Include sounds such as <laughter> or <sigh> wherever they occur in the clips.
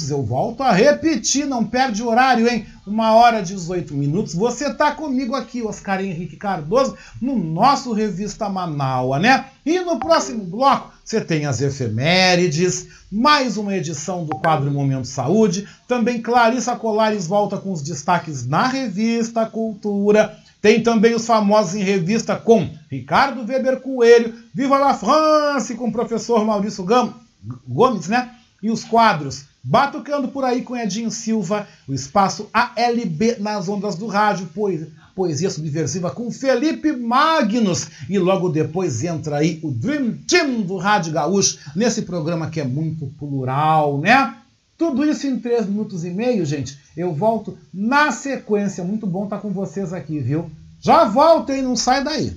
Eu volto a repetir, não perde horário, hein? Uma hora e 18 minutos. Você tá comigo aqui, Oscar Henrique Cardoso, no nosso Revista Manaua, né? E no próximo bloco você tem as efemérides, mais uma edição do quadro Momento Saúde. Também Clarissa Colares volta com os destaques na revista Cultura. Tem também os famosos em revista com Ricardo Weber Coelho, Viva la France com o professor Maurício Gomes, né? E os quadros Batucando por aí com Edinho Silva, o espaço ALB nas ondas do rádio, poesia subversiva com Felipe Magnus. E logo depois entra aí o Dream Team do Rádio Gaúcho, nesse programa que é muito plural, né? Tudo isso em três minutos e meio, gente. Eu volto na sequência. Muito bom estar com vocês aqui, viu? Já volto, hein? Não sai daí.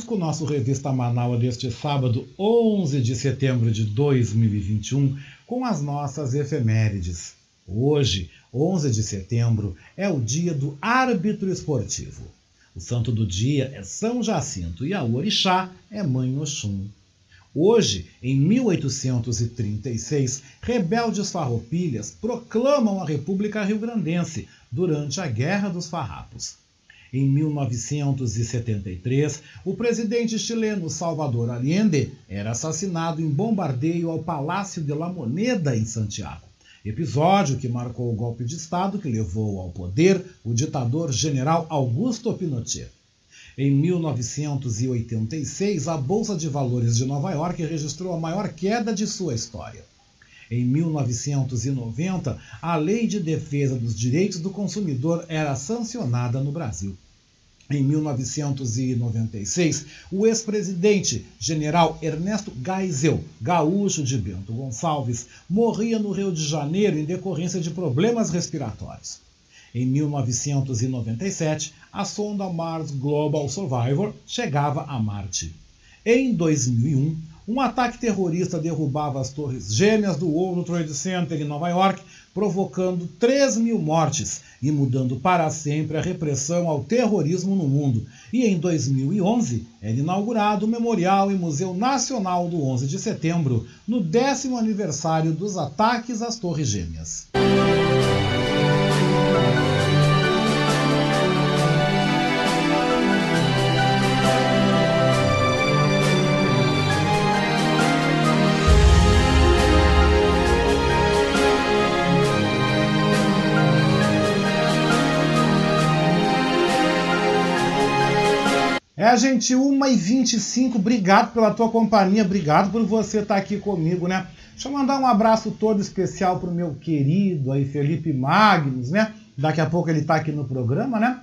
Voltamos com o nosso Revista Manaus deste sábado, 11 de setembro de 2021, com as nossas efemérides. Hoje, 11 de setembro, é o dia do árbitro esportivo. O santo do dia é São Jacinto e a orixá é Mãe Oxum. Hoje, em 1836, rebeldes farroupilhas proclamam a República Rio-Grandense durante a Guerra dos Farrapos. Em 1973, o presidente chileno Salvador Allende era assassinado em bombardeio ao Palácio de la Moneda, em Santiago. Episódio que marcou o golpe de Estado que levou ao poder o ditador general Augusto Pinochet. Em 1986, a Bolsa de Valores de Nova York registrou a maior queda de sua história. Em 1990, a Lei de Defesa dos Direitos do Consumidor era sancionada no Brasil. Em 1996, o ex-presidente general Ernesto Geisel, gaúcho de Bento Gonçalves, morria no Rio de Janeiro em decorrência de problemas respiratórios. Em 1997, a sonda Mars Global Survivor chegava a Marte. Em 2001, um ataque terrorista derrubava as torres gêmeas do World Trade Center em Nova York, provocando 3 mil mortes e mudando para sempre a repressão ao terrorismo no mundo. E em 2011 era inaugurado o Memorial e Museu Nacional do 11 de Setembro, no décimo aniversário dos ataques às Torres Gêmeas. É, gente, 1h25, obrigado pela tua companhia, obrigado por você estar aqui comigo, né? Deixa eu mandar um abraço todo especial pro meu querido aí, Felipe Magnus, né? Daqui a pouco ele está aqui no programa, né?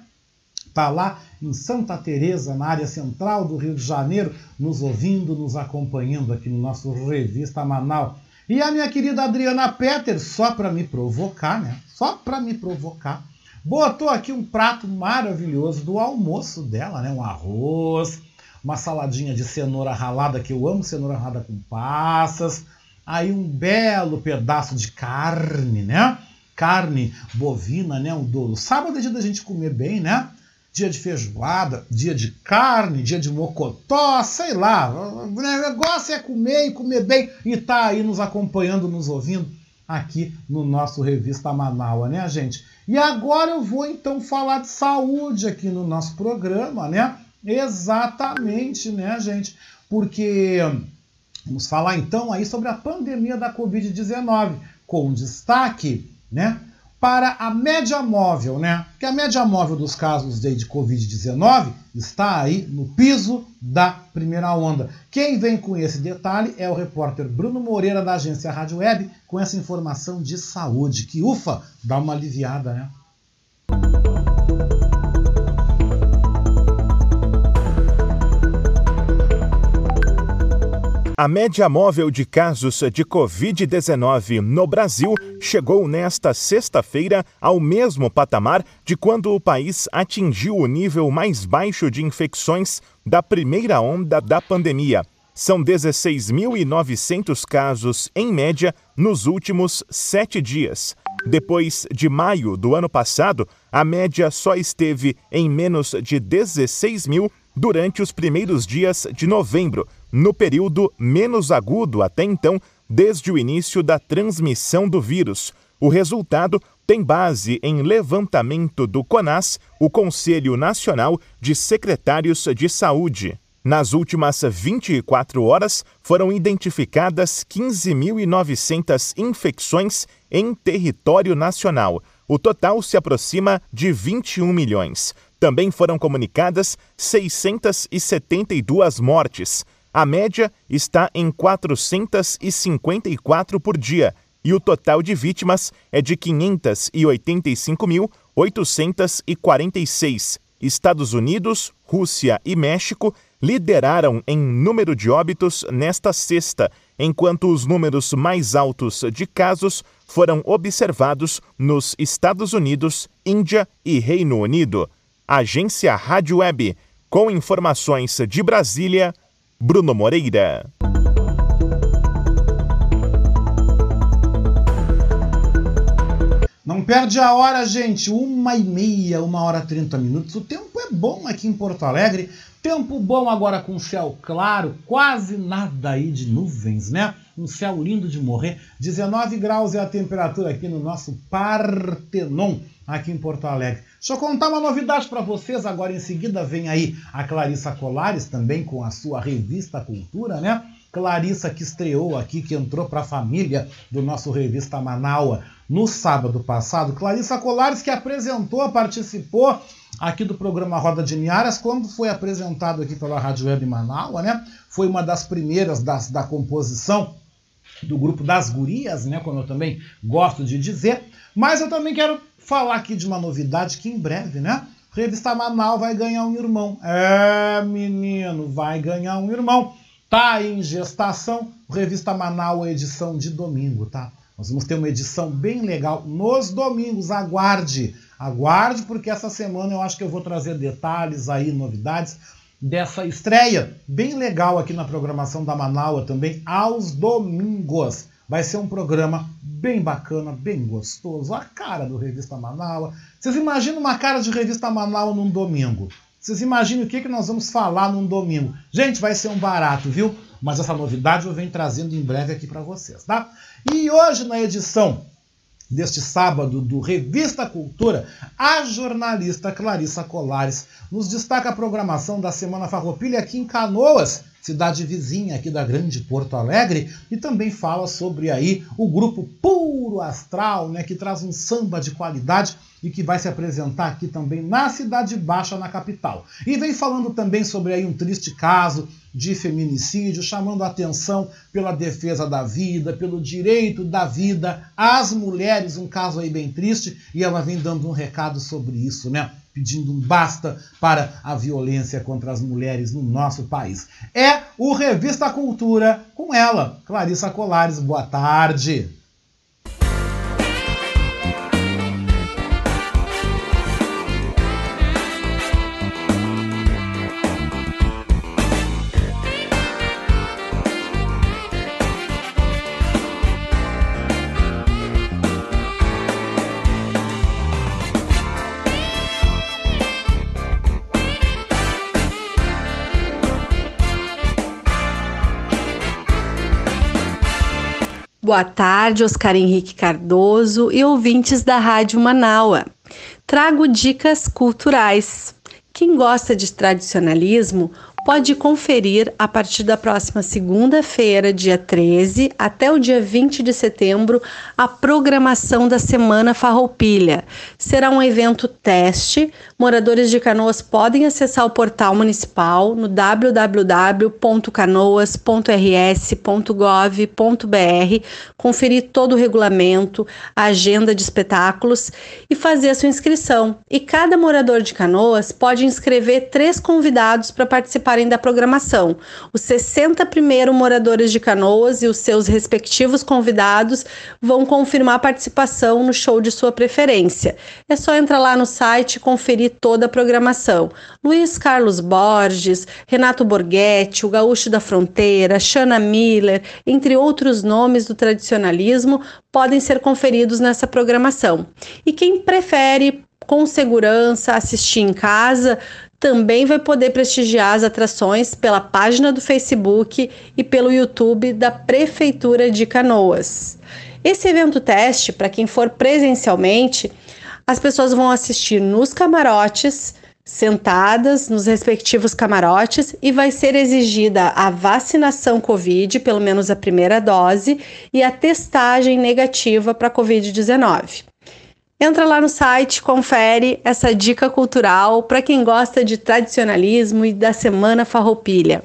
Tá lá em Santa Teresa, na área central do Rio de Janeiro, nos ouvindo, nos acompanhando aqui no nosso Revista Manaus. E a minha querida Adriana Peter, só para me provocar, né? Só para me provocar botou aqui um prato maravilhoso do almoço dela, né? Um arroz, uma saladinha de cenoura ralada, que eu amo cenoura ralada com passas, aí um belo pedaço de carne, né? Carne bovina, né? Um douro. Sábado é dia da gente comer bem, né? Dia de feijoada, dia de carne, dia de mocotó, sei lá. O negócio é comer e comer bem e tá aí nos acompanhando, nos ouvindo aqui no nosso Revista Manaua, né, gente? E agora eu vou então falar de saúde aqui no nosso programa, né? Exatamente, né, gente? Porque vamos falar então aí sobre a pandemia da Covid-19, com destaque, né, para a média móvel, né? Que a média móvel dos casos de, de Covid-19 está aí no piso da primeira onda. Quem vem com esse detalhe é o repórter Bruno Moreira da agência Rádio Web com essa informação de saúde, que ufa, dá uma aliviada, né? A média móvel de casos de Covid-19 no Brasil chegou nesta sexta-feira ao mesmo patamar de quando o país atingiu o nível mais baixo de infecções da primeira onda da pandemia. São 16.900 casos, em média, nos últimos sete dias. Depois de maio do ano passado, a média só esteve em menos de 16 mil durante os primeiros dias de novembro no período menos agudo até então, desde o início da transmissão do vírus. O resultado tem base em levantamento do CONAS, o Conselho Nacional de Secretários de Saúde. Nas últimas 24 horas, foram identificadas 15.900 infecções em território nacional. O total se aproxima de 21 milhões. Também foram comunicadas 672 mortes. A média está em 454 por dia e o total de vítimas é de 585.846. Estados Unidos, Rússia e México lideraram em número de óbitos nesta sexta, enquanto os números mais altos de casos foram observados nos Estados Unidos, Índia e Reino Unido. Agência Rádio Web Com informações de Brasília, Bruno Moreira. Não perde a hora, gente. Uma e meia, uma hora trinta minutos. O tempo é bom aqui em Porto Alegre. Tempo bom agora com céu claro, quase nada aí de nuvens, né? Um céu lindo de morrer. 19 graus é a temperatura aqui no nosso Partenon, aqui em Porto Alegre. Deixa eu contar uma novidade para vocês. Agora em seguida vem aí a Clarissa Colares também com a sua revista Cultura, né? Clarissa que estreou aqui, que entrou para a família do nosso revista Manaua no sábado passado. Clarissa Colares que apresentou, participou aqui do programa Roda de Niaras, quando foi apresentado aqui pela Rádio Web Manaua, né? Foi uma das primeiras das, da composição do grupo das gurias, né? Como eu também gosto de dizer. Mas eu também quero falar aqui de uma novidade que em breve, né? Revista Manaus vai ganhar um irmão. É, menino, vai ganhar um irmão. Tá em gestação. Revista Manaus, edição de domingo, tá? Nós vamos ter uma edição bem legal nos domingos. Aguarde, aguarde, porque essa semana eu acho que eu vou trazer detalhes aí, novidades dessa estreia bem legal aqui na programação da Manaua também aos domingos. Vai ser um programa bem bacana, bem gostoso. A cara do Revista Manaua. Vocês imaginam uma cara de Revista Manaua num domingo? Vocês imaginam o que, que nós vamos falar num domingo? Gente, vai ser um barato, viu? Mas essa novidade eu venho trazendo em breve aqui para vocês, tá? E hoje na edição deste sábado do Revista Cultura, a jornalista Clarissa Colares nos destaca a programação da Semana Farroupilha aqui em Canoas, cidade vizinha aqui da grande Porto Alegre, e também fala sobre aí o grupo Puro Astral, né, que traz um samba de qualidade e que vai se apresentar aqui também na Cidade Baixa, na capital. E vem falando também sobre aí um triste caso de feminicídio, chamando a atenção pela defesa da vida, pelo direito da vida às mulheres, um caso aí bem triste, e ela vem dando um recado sobre isso, né? Pedindo um basta para a violência contra as mulheres no nosso país. É o Revista Cultura com ela, Clarissa Colares. Boa tarde. Boa tarde, Oscar Henrique Cardoso e ouvintes da Rádio Manaua. Trago dicas culturais. Quem gosta de tradicionalismo pode conferir a partir da próxima segunda-feira, dia 13, até o dia 20 de setembro, a programação da Semana Farroupilha. Será um evento teste. Moradores de Canoas podem acessar o portal municipal no www.canoas.rs.gov.br, conferir todo o regulamento, a agenda de espetáculos e fazer a sua inscrição. E cada morador de Canoas pode inscrever três convidados para participar participarem da programação. Os 60 primeiros moradores de Canoas e os seus respectivos convidados vão confirmar a participação no show de sua preferência. É só entrar lá no site e conferir toda a programação. Luiz Carlos Borges, Renato Borghetti, o Gaúcho da Fronteira, Shana Miller, entre outros nomes do tradicionalismo, podem ser conferidos nessa programação. E quem prefere com segurança assistir em casa, também vai poder prestigiar as atrações pela página do Facebook e pelo YouTube da Prefeitura de Canoas. Esse evento teste, para quem for presencialmente, as pessoas vão assistir nos camarotes, sentadas nos respectivos camarotes, e vai ser exigida a vacinação Covid, pelo menos a primeira dose, e a testagem negativa para Covid-19. Entra lá no site, confere essa dica cultural para quem gosta de tradicionalismo e da Semana Farroupilha.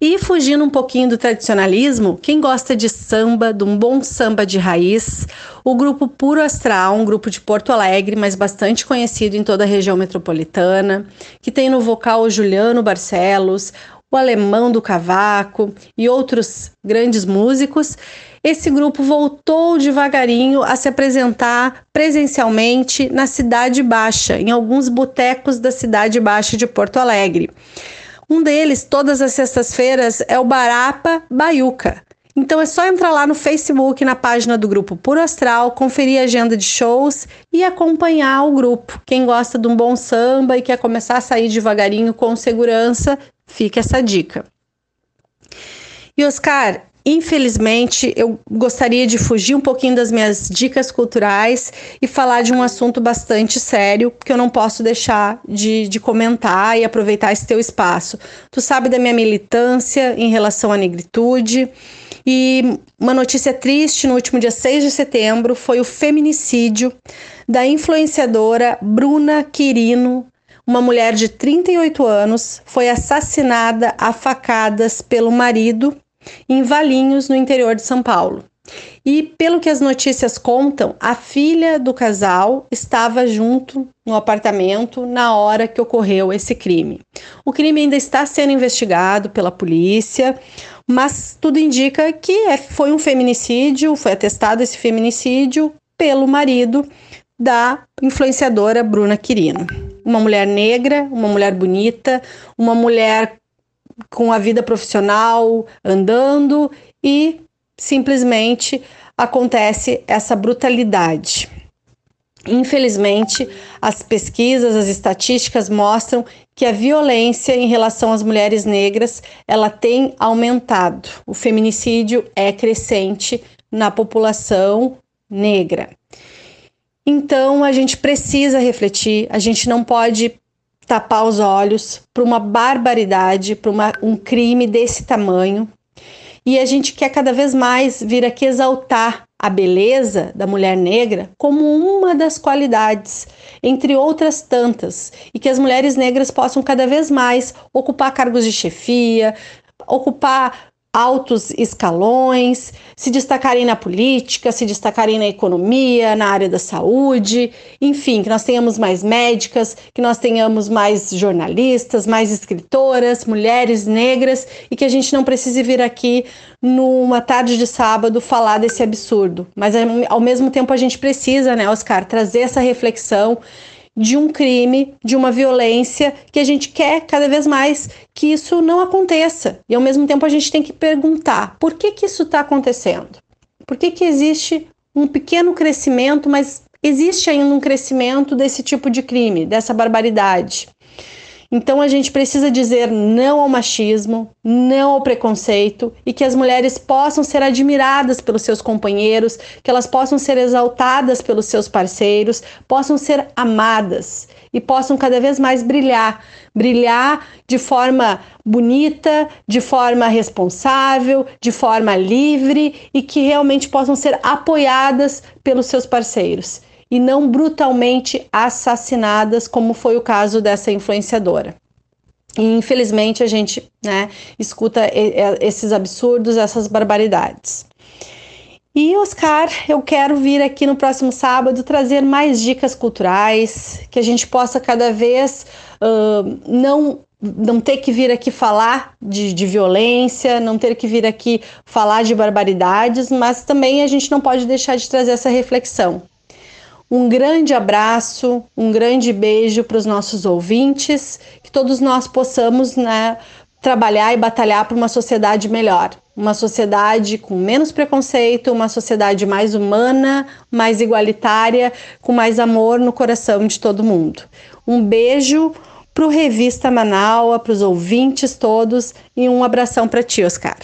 E fugindo um pouquinho do tradicionalismo, quem gosta de samba, de um bom samba de raiz, o grupo Puro Astral, um grupo de Porto Alegre, mas bastante conhecido em toda a região metropolitana, que tem no vocal o Juliano Barcelos, o Alemão do Cavaco e outros grandes músicos, esse grupo voltou devagarinho a se apresentar presencialmente na Cidade Baixa, em alguns botecos da Cidade Baixa de Porto Alegre. Um deles, todas as sextas-feiras, é o Barapa Baiuca. Então é só entrar lá no Facebook, na página do grupo Puro Astral, conferir a agenda de shows e acompanhar o grupo. Quem gosta de um bom samba e quer começar a sair devagarinho com segurança, fica essa dica. E Oscar, Infelizmente, eu gostaria de fugir um pouquinho das minhas dicas culturais e falar de um assunto bastante sério que eu não posso deixar de, de comentar e aproveitar esse teu espaço. Tu sabe da minha militância em relação à negritude. E uma notícia triste no último dia 6 de setembro foi o feminicídio da influenciadora Bruna Quirino, uma mulher de 38 anos, foi assassinada a facadas pelo marido em Valinhos, no interior de São Paulo. E pelo que as notícias contam, a filha do casal estava junto no apartamento na hora que ocorreu esse crime. O crime ainda está sendo investigado pela polícia mas tudo indica que é, foi um feminicídio, foi atestado esse feminicídio pelo marido da influenciadora Bruna Quirino. Uma mulher negra, uma mulher bonita, uma mulher com a vida profissional andando e simplesmente acontece essa brutalidade. Infelizmente, as pesquisas, as estatísticas mostram que a violência em relação às mulheres negras ela tem aumentado. O feminicídio é crescente na população negra. Então a gente precisa refletir, a gente não pode tapar os olhos para uma barbaridade, para um crime desse tamanho. E a gente quer cada vez mais vir aqui exaltar a beleza da mulher negra como uma das qualidades, entre outras tantas, e que as mulheres negras possam cada vez mais ocupar cargos de chefia, ocupar altos escalões, se destacarem na política, se destacarem na economia, na área da saúde, enfim, que nós tenhamos mais médicas, que nós tenhamos mais jornalistas, mais escritoras, mulheres negras e que a gente não precise vir aqui numa tarde de sábado falar desse absurdo. Mas ao mesmo tempo a gente precisa, né, Oscar, trazer essa reflexão de um crime, de uma violência, que a gente quer cada vez mais que isso não aconteça. E ao mesmo tempo a gente tem que perguntar por que, que isso está acontecendo? Por que, que existe um pequeno crescimento, mas existe ainda um crescimento desse tipo de crime, dessa barbaridade? Então a gente precisa dizer não ao machismo, não ao preconceito e que as mulheres possam ser admiradas pelos seus companheiros, que elas possam ser exaltadas pelos seus parceiros, possam ser amadas e possam cada vez mais brilhar, brilhar de forma bonita, de forma responsável, de forma livre e que realmente possam ser apoiadas pelos seus parceiros e não brutalmente assassinadas, como foi o caso dessa influenciadora. E, infelizmente a gente né, escuta esses absurdos, essas barbaridades. E Oscar, eu quero vir aqui no próximo sábado trazer mais dicas culturais, que a gente possa cada vez uh, não não ter que vir aqui falar de, de, violência, não ter que vir aqui falar de barbaridades, mas também a gente não pode deixar de trazer essa reflexão. Um grande abraço, um grande beijo para os nossos ouvintes, que todos nós possamos né, trabalhar e batalhar por uma sociedade melhor, uma sociedade com menos preconceito, uma sociedade mais humana, mais igualitária, com mais amor no coração de todo mundo. Um beijo para o Revista Manaua, para os ouvintes todos e um abração para ti, Oscar.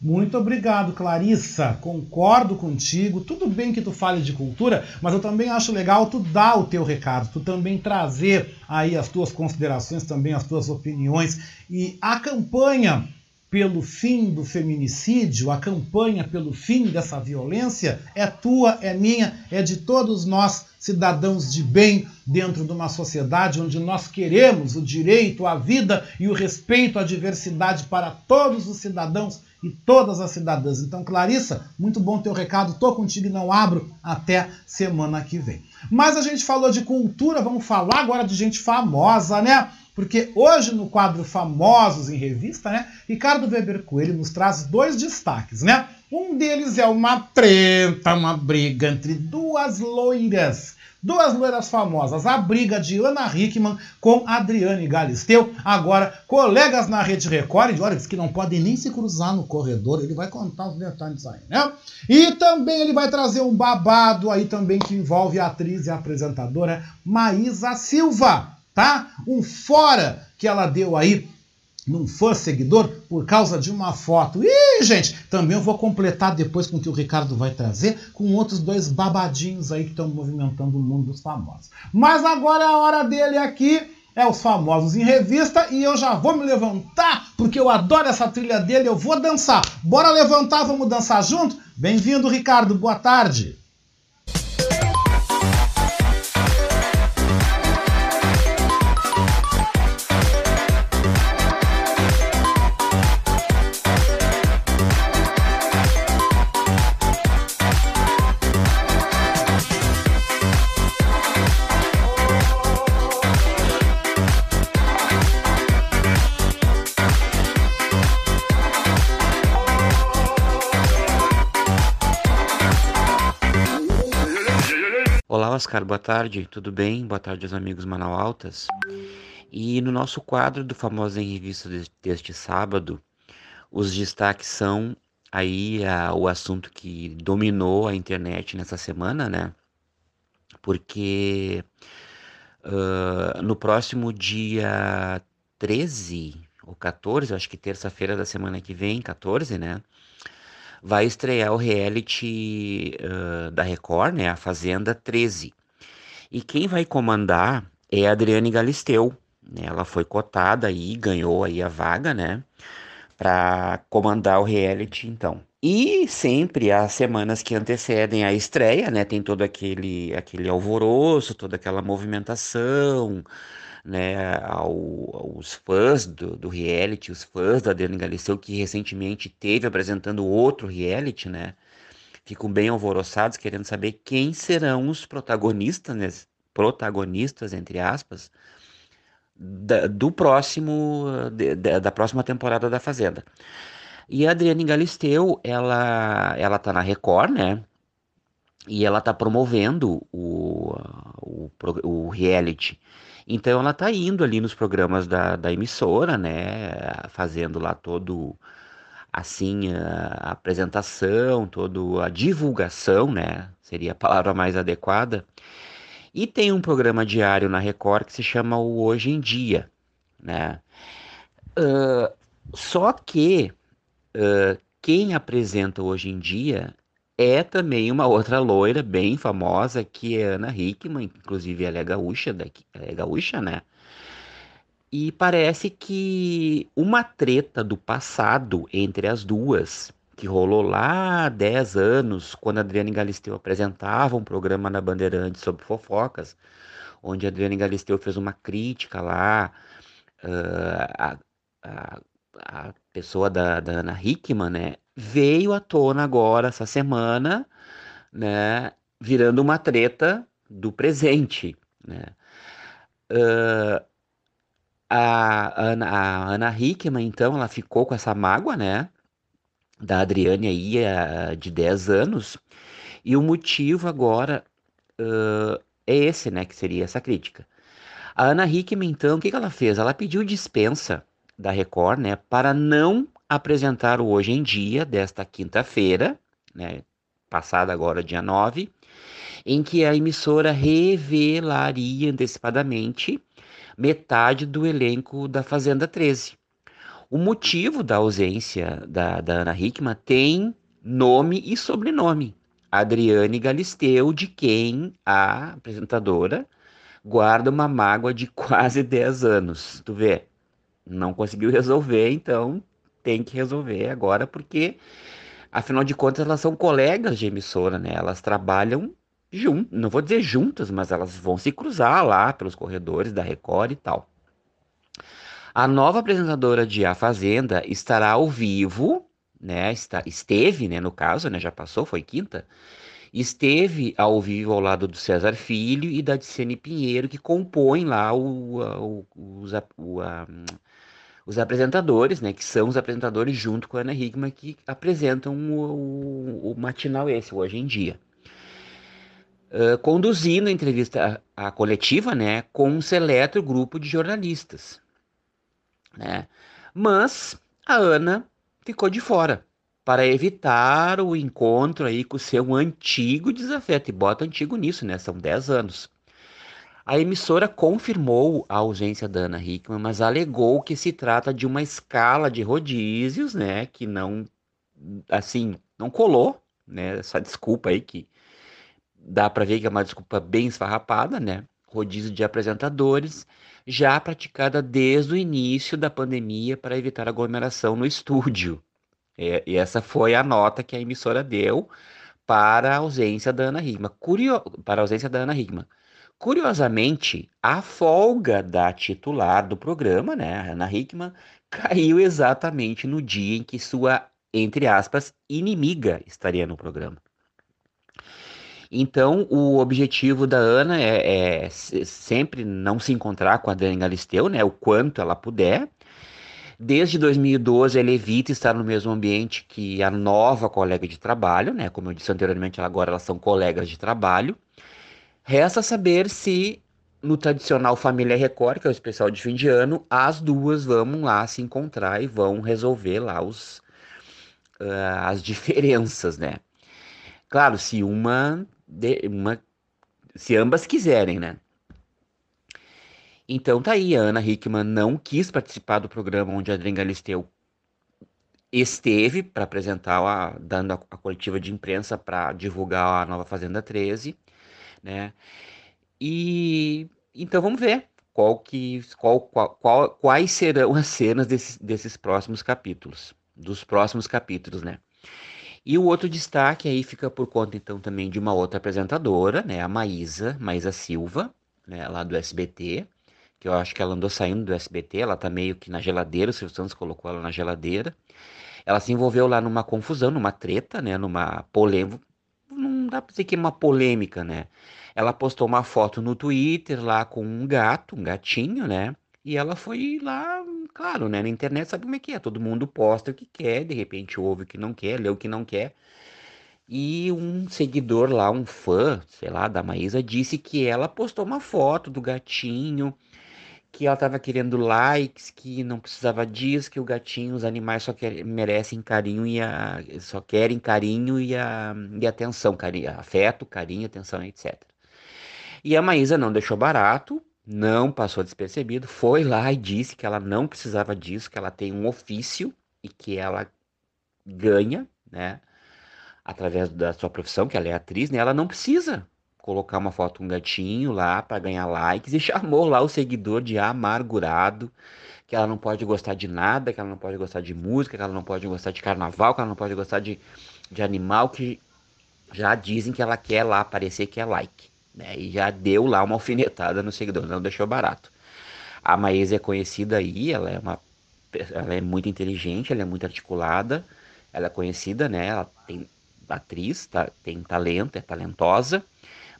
Muito obrigado, Clarissa. Concordo contigo. Tudo bem que tu fale de cultura, mas eu também acho legal tu dar o teu recado, tu também trazer aí as tuas considerações, também as tuas opiniões. E a campanha pelo fim do feminicídio, a campanha pelo fim dessa violência é tua, é minha, é de todos nós, cidadãos de bem, dentro de uma sociedade onde nós queremos o direito à vida e o respeito à diversidade para todos os cidadãos e todas as cidadãs. Então, Clarissa, muito bom teu recado. Tô contigo e não abro até semana que vem. Mas a gente falou de cultura, vamos falar agora de gente famosa, né? porque hoje no quadro Famosos em Revista, né, Ricardo Weber Coelho nos traz dois destaques, né? Um deles é uma treta, uma briga entre duas loiras Duas loiras famosas, a briga de Ana Hickman com Adriane Galisteu, agora colegas na Rede Record, olha, diz que não podem nem se cruzar no corredor, ele vai contar os detalhes aí, né? E também ele vai trazer um babado aí também que envolve a atriz e a apresentadora Maísa Silva, tá? Um fora que ela deu aí não for seguidor por causa de uma foto. E, gente, também eu vou completar depois com o que o Ricardo vai trazer, com outros dois babadinhos aí que estão movimentando o mundo dos famosos. Mas agora é a hora dele aqui, é os famosos em revista, e eu já vou me levantar, porque eu adoro essa trilha dele, eu vou dançar. Bora levantar, vamos dançar junto? Bem-vindo, Ricardo, boa tarde. Oscar, boa tarde, tudo bem? Boa tarde aos amigos Manaualtas. E no nosso quadro do Famoso em Revista deste sábado, os destaques são aí a, o assunto que dominou a internet nessa semana, né? Porque uh, no próximo dia 13 ou 14, acho que terça-feira da semana que vem, 14, né? Vai estrear o reality uh, da Record, né, a Fazenda 13. E quem vai comandar é a Adriane Galisteu. Né? Ela foi cotada e ganhou aí a vaga, né, para comandar o reality, então. E sempre as semanas que antecedem a estreia, né, tem todo aquele aquele alvoroço, toda aquela movimentação, né, ao, aos fãs do, do, reality, os fãs da Adriane Galisteu, que recentemente teve apresentando outro reality, né, ficam bem alvoroçados, querendo saber quem serão os protagonistas, né, protagonistas, entre aspas, da, do próximo, de, de, da próxima temporada da Fazenda. E a Adriane Galisteu, ela, ela tá na Record, né, e ela tá promovendo o, o, o reality então ela está indo ali nos programas da, da emissora, né, fazendo lá todo assim a apresentação, toda a divulgação, né, seria a palavra mais adequada. E tem um programa diário na Record que se chama o Hoje em Dia, né? Uh, só que uh, quem apresenta Hoje em Dia é também uma outra loira bem famosa, que é Ana Hickman, inclusive ela é gaúcha, daqui, é gaúcha, né? E parece que uma treta do passado entre as duas, que rolou lá há 10 anos, quando Adriane Galisteu apresentava um programa na Bandeirantes sobre fofocas, onde Adriane Galisteu fez uma crítica lá uh, a, a, a pessoa da, da Ana Hickman, né? veio à tona agora, essa semana, né, virando uma treta do presente, né. Uh, a, Ana, a Ana Hickman, então, ela ficou com essa mágoa, né, da Adriane aí, uh, de 10 anos, e o motivo agora uh, é esse, né, que seria essa crítica. A Ana Hickman, então, o que, que ela fez? Ela pediu dispensa da Record, né, para não apresentar o Hoje em Dia desta quinta-feira, né, passada agora dia 9, em que a emissora revelaria antecipadamente metade do elenco da Fazenda 13. O motivo da ausência da, da Ana Hickman tem nome e sobrenome. Adriane Galisteu, de quem a apresentadora guarda uma mágoa de <laughs> quase 10 anos. Tu vê, não conseguiu resolver, então tem que resolver agora, porque afinal de contas elas são colegas de emissora, né? Elas trabalham juntas, não vou dizer juntas, mas elas vão se cruzar lá pelos corredores da Record e tal. A nova apresentadora de A Fazenda estará ao vivo, né? Está, esteve, né? No caso, né? Já passou, foi quinta. esteve ao vivo ao lado do César Filho e da Dicene Pinheiro, que compõem lá o, o, os, o, a, os apresentadores, né, que são os apresentadores junto com a Ana Hickman, que apresentam o, o, o matinal esse, hoje em dia. Uh, conduzindo a entrevista a, coletiva, né, com um seleto grupo de jornalistas, né? Mas a Ana ficou de fora para evitar o encontro aí com o seu antigo desafeto. E bota antigo nisso, né? São 10 anos. A emissora confirmou a ausência da Ana Hickman, mas alegou que se trata de uma escala de rodízios, né? Que não, assim, não colou, né? Essa desculpa aí que dá para ver que é uma desculpa bem esfarrapada, né? Rodízio de apresentadores, já praticada desde o início da pandemia para evitar aglomeração no estúdio. É, e essa foi a nota que a emissora deu para a ausência da Ana Hickman. Curio... Para a ausência da Ana Hickman. Curiosamente, a folga da titular do programa, né, a Ana Hickman, <laughs> caiu exatamente no dia em que sua, entre aspas, inimiga estaria no programa. Então, o objetivo da Ana é, é sempre não se encontrar com a Dani Galisteu, né, o quanto ela puder, Desde 2012, ela evita estar no mesmo ambiente que a nova colega de trabalho, né? Como eu disse anteriormente, agora elas são colegas de trabalho. Resta saber se no tradicional Família Record, que é o especial de fim de ano, as duas vão lá se encontrar e vão resolver lá os, uh, as <laughs> diferenças, né? Claro, se uma, de, uma, se ambas quiserem, né? Então tá aí, a Ana Hickman não quis participar do programa onde a Adrien Galisteu esteve para apresentar, a, dando a, a, coletiva de imprensa para divulgar a nova Fazenda 13, né? E então vamos ver qual que, qual, qual, qual, quais serão as cenas desses, desses próximos capítulos, dos próximos capítulos, né? E o outro destaque aí fica por conta então também de uma outra apresentadora, né? A Maísa, Maísa Silva, né? Lá do SBT que eu acho que ela andou saindo do SBT, ela tá meio que na geladeira, o Silvio Santos colocou ela na geladeira. Ela se envolveu lá numa confusão, numa treta, né, numa polêmica, não dá pra dizer que é uma polêmica, né? Ela postou uma foto no Twitter lá com um gato, um gatinho, né? E ela foi lá, claro, né? Na internet sabe como é que é, todo mundo posta o que quer, de repente ouve o que não quer, lê o que não quer. E um seguidor lá, um fã, sei lá, da Maísa, disse que ela postou uma foto do gatinho que ela estava querendo likes, que não precisava disso, que o gatinho, os animais só quer, merecem carinho e a, só querem carinho e, a, e atenção, carinho, afeto, carinho, atenção, etc. E a Maísa não deixou barato, não passou despercebido, foi lá e disse que ela não precisava disso, que ela tem um ofício e que ela ganha, né, através da sua profissão, que ela é atriz, né, ela não precisa colocar uma foto um gatinho lá para ganhar likes e <laughs> chamou lá o seguidor de amargurado, que ela não pode gostar de nada, que ela não pode gostar de música, que ela não pode gostar de carnaval, que ela não pode gostar de, de animal, que já dizem que ela quer lá aparecer que é like. Né? E já deu lá uma <laughs> alfinetada no seguidor, não deixou barato. A Maísa é conhecida aí, ela é uma ela é muito inteligente, ela é muito articulada, ela é conhecida, né? Ela tem atriz, tá, tem talento, é talentosa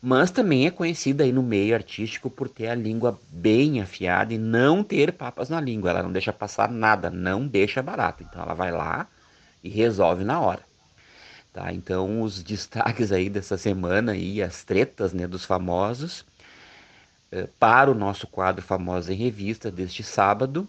mas também é conhecida aí no meio artístico por ter a língua bem afiada e não ter papas na língua. Ela não deixa passar nada, não deixa barato. Então ela vai lá e resolve na hora. Tá? Então os <laughs> destaques aí dessa semana e as tretas né, dos famosos eh, para o nosso quadro Famosa em Revista deste sábado.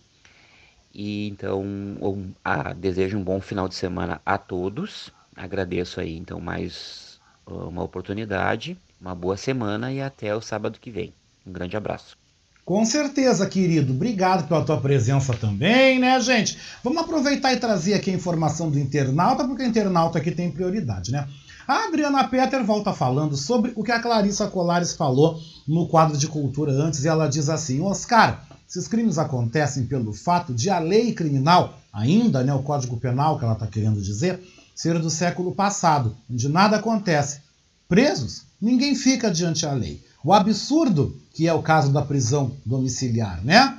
E então um, ah, desejo um bom final de semana a todos. Agradeço aí então mais uma oportunidade uma boa semana e até o sábado que vem. Um grande abraço. Com certeza, querido. Obrigado pela tua presença também, né, gente? Vamos aproveitar e trazer aqui a informação do internauta, porque o internauta aqui tem prioridade, né? A Adriana Peter volta falando sobre o que a Clarissa Colares falou no quadro de cultura antes, e ela diz assim: Oscar, esses crimes acontecem pelo fato de a lei criminal, ainda, né, o Código Penal que ela está querendo dizer, ser do século passado, onde nada acontece. Presos ninguém fica diante da lei. O absurdo, que é o caso da prisão domiciliar, né?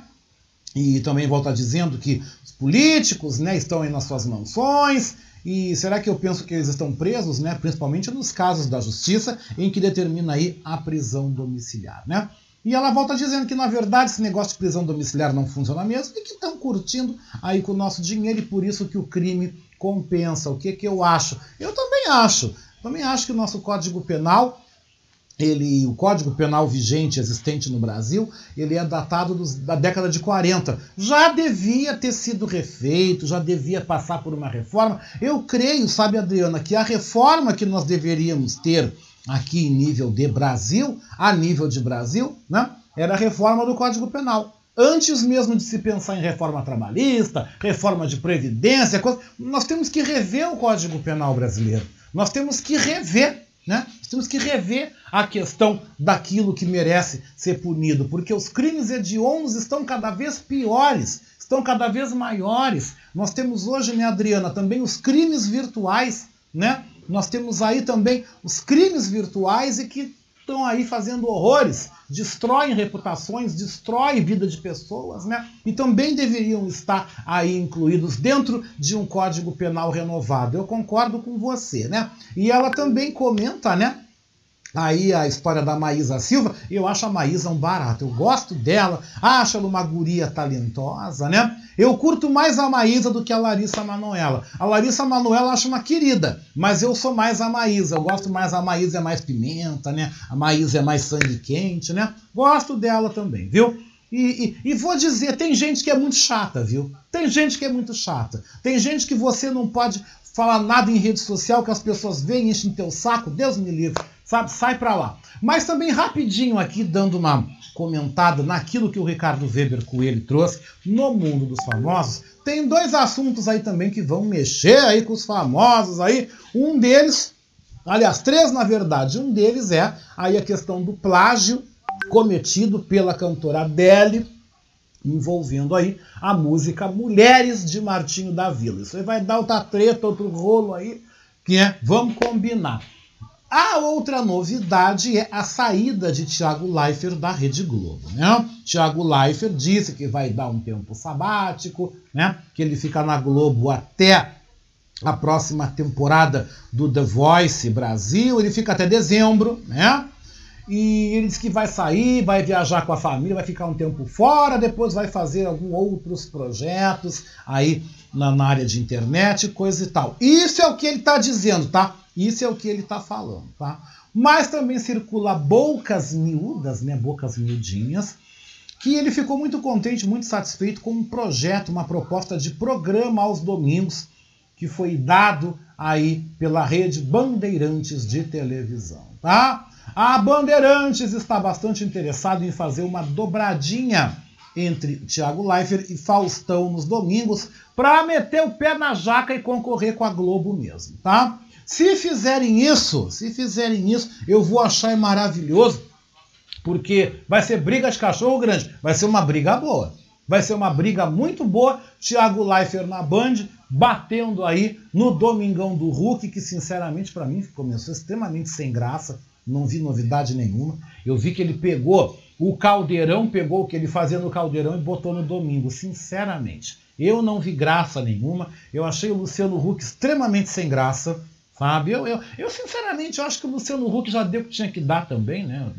E também volta dizendo que os políticos né, estão aí nas suas mansões. E será que eu penso que eles estão presos, né? Principalmente nos casos da justiça, em que determina aí a prisão domiciliar, né? E ela volta dizendo que, na verdade, esse negócio de prisão domiciliar não funciona mesmo e que estão curtindo aí com o nosso dinheiro e por isso que o crime compensa. O que, que eu acho? Eu também acho. Também acho que o nosso Código Penal ele, o Código Penal vigente existente no Brasil, ele é datado dos, da década de 40. Já devia ter sido refeito, já devia passar por uma reforma. Eu creio, sabe, Adriana, que a reforma que nós deveríamos ter aqui em nível de Brasil, a nível de Brasil, né, era a reforma do Código Penal. Antes mesmo de se pensar em reforma trabalhista, reforma de previdência, coisa, nós temos que rever o Código Penal brasileiro. Nós temos que rever né? Temos que rever a questão daquilo que merece ser punido, porque os crimes hediondos estão cada vez piores, estão cada vez maiores. Nós temos hoje, né, Adriana, também os crimes virtuais, né? Nós temos aí também os crimes virtuais e que estão aí fazendo horrores, destroem reputações, destroem vida de pessoas, né? E também deveriam estar aí incluídos dentro de um código penal renovado. Eu concordo com você, né? E ela também comenta, né? Aí a história da Maísa Silva, eu acho a Maísa um barato. Eu gosto dela, acho ela uma guria talentosa, né? Eu curto mais a Maísa do que a Larissa Manoela. A Larissa Manoela acho uma querida, mas eu sou mais a Maísa. Eu gosto mais, a Maísa é mais pimenta, né? A Maísa é mais sangue quente, né? Gosto dela também, viu? E, e, e, vou dizer, tem gente que é muito chata, viu? Tem gente que é muito chata. Tem gente que você não pode falar nada em rede social que as pessoas veem, enchem teu saco, Deus me livre sabe? Sai para lá. Mas também rapidinho aqui, dando uma comentada naquilo que o Ricardo Weber Coelho trouxe no mundo dos famosos, tem dois assuntos aí também que vão mexer aí com os famosos aí. Um deles, aliás, três na verdade, um deles é aí a questão do plágio cometido pela cantora Adele, envolvendo aí a música Mulheres de Martinho da Vila. Isso aí vai dar outra treta, outro rolo aí, que é, vamos combinar. A outra novidade é a saída de Thiago Leifert da Rede Globo. Né? Thiago Leifert disse que vai dar um tempo sabático, né? que ele fica na Globo até a próxima temporada do The Voice Brasil, ele fica até dezembro, né? E ele disse que vai sair, vai viajar com a família, vai ficar um tempo fora, depois vai fazer alguns outros projetos aí na, na área de internet, coisa e tal. Isso é o que ele está dizendo, tá? Isso é o que ele está falando, tá? Mas também circula bocas miúdas, né? Bocas miudinhas, que ele ficou muito contente, muito satisfeito com um projeto, uma proposta de programa aos domingos que foi dado aí pela rede Bandeirantes de televisão, tá? A Bandeirantes está bastante interessada em fazer uma dobradinha entre Thiago Leifert e Faustão nos domingos para meter o pé na jaca e concorrer com a Globo mesmo, tá? Se fizerem isso, se fizerem isso, eu vou achar maravilhoso, porque vai ser briga de cachorro grande, vai ser uma briga boa. Vai ser uma briga muito boa. Thiago Leifert na Band, batendo aí no Domingão do Hulk, que sinceramente para mim começou extremamente sem graça, não vi novidade nenhuma. Eu vi que ele pegou o caldeirão, pegou o que ele fazia no caldeirão e botou no domingo, sinceramente. Eu não vi graça nenhuma. Eu achei o Luciano Huck extremamente sem graça. Sabe? Eu, eu, eu, sinceramente, eu acho que o Luciano Huck já deu o que tinha que dar também, né?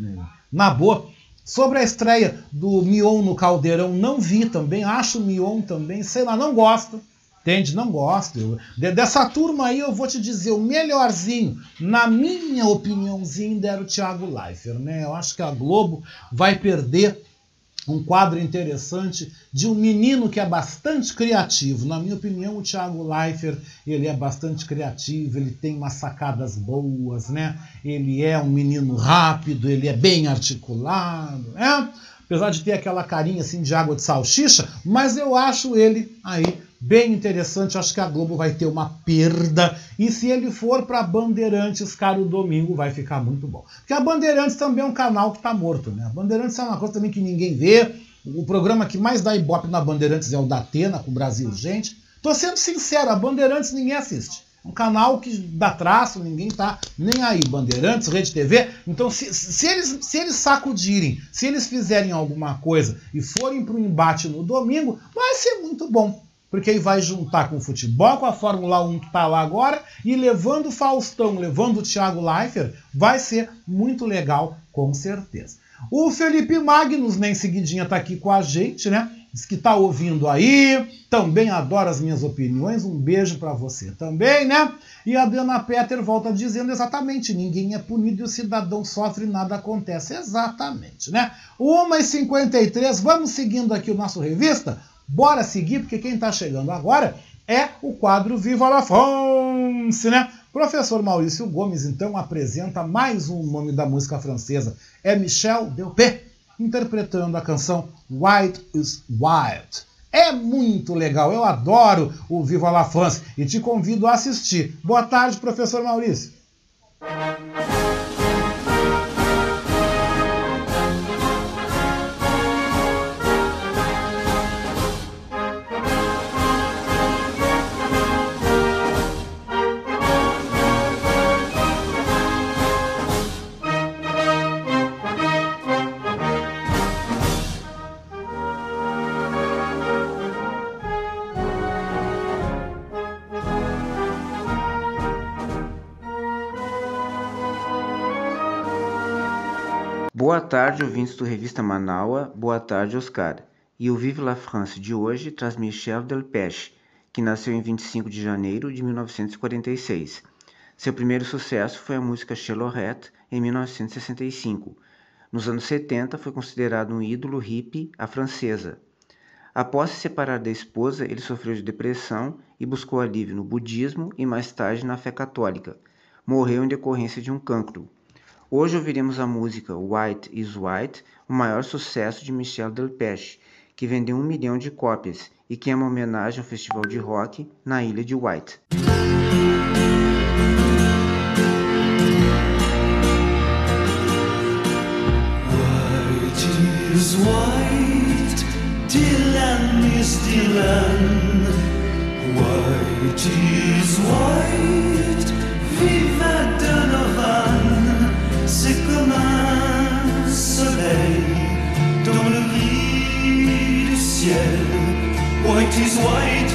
Na boa. Sobre a estreia do Mion no Caldeirão, não vi também. Acho o Mion também, sei lá, não gosto. Entende? Não gosto. Dessa turma aí, eu vou te dizer, o melhorzinho, na minha opiniãozinha, era o Thiago Leifert, né? Eu acho que a Globo vai perder um quadro interessante de um menino que é bastante criativo. Na minha opinião, o Thiago Leifert, ele é bastante criativo, ele tem umas sacadas boas, né? Ele é um menino rápido, ele é bem articulado, né? Apesar de ter aquela carinha assim de água de salsicha, mas eu acho ele aí bem interessante. Acho que a Globo vai ter uma perda. E se ele for para Bandeirantes, cara, o domingo vai ficar muito bom. Porque a Bandeirantes também é um canal que está morto, né? A Bandeirantes é uma coisa também que ninguém vê. O programa que mais dá ibope na Bandeirantes é o da Atena, com o Brasil Gente. Tô sendo sincero, a Bandeirantes ninguém assiste. Um canal que dá traço, ninguém tá nem aí. Bandeirantes, Rede TV. Então, se, se, eles, se eles sacudirem, se eles fizerem alguma coisa e forem para o embate no domingo, vai ser muito bom. Porque aí vai juntar com o futebol, com a Fórmula 1 que está lá agora, e levando o Faustão, levando o Thiago Leifert, vai ser muito legal, com certeza. O Felipe Magnus, nem seguidinha, está aqui com a gente, né? Diz que está ouvindo aí, também adora as minhas opiniões. Um beijo para você também, né? E a Dana Peter volta dizendo exatamente: ninguém é punido e o cidadão sofre nada acontece. Exatamente, né? 1h53, vamos seguindo aqui o nosso revista? Bora seguir, porque quem está chegando agora é o quadro Viva la France, né? Professor Maurício Gomes, então, apresenta mais um nome da música francesa. É Michel Delpé interpretando a canção White is Wild. É muito legal, eu adoro o Viva la France e te convido a assistir. Boa tarde, professor Maurício. Boa tarde, ouvintes do Revista Manaua. Boa tarde, Oscar. E o Vive la France de hoje traz Michel Delpech, que nasceu em 25 de janeiro de 1946. Seu primeiro sucesso foi a música Chelorette, em 1965. Nos anos 70, foi considerado um ídolo hippie à francesa. Após se separar da esposa, ele sofreu de depressão e buscou alívio no budismo e mais tarde na fé católica. Morreu em decorrência de um cancro. Hoje ouviremos a música White is White, o maior sucesso de Michel Delpech, que vendeu um milhão de cópias e que é uma homenagem ao festival de rock na ilha de White. White is white, c'est comme un soleil dans le gris du ciel. White is white,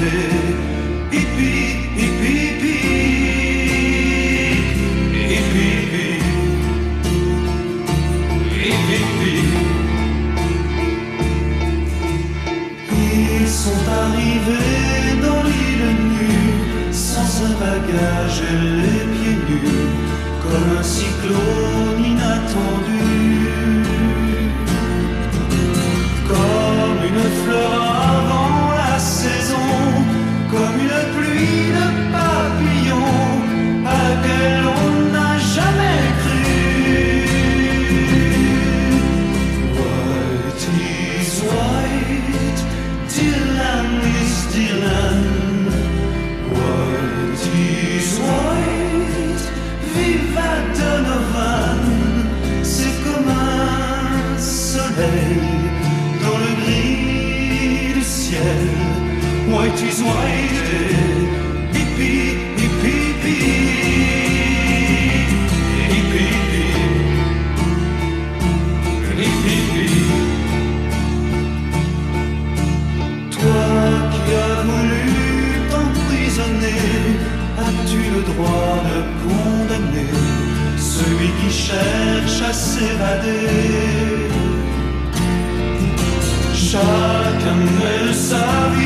hippie, hippie, hippie, hippie, hippie, Ils sont arrivés dans l'île nue, sans un bagage et les pieds nus, comme un cyclone Soyez, pipi, pipi, pipi, pipi. Toi qui as voulu t'emprisonner, as-tu le droit de condamner celui qui cherche à s'évader? Chacun veut sa vie.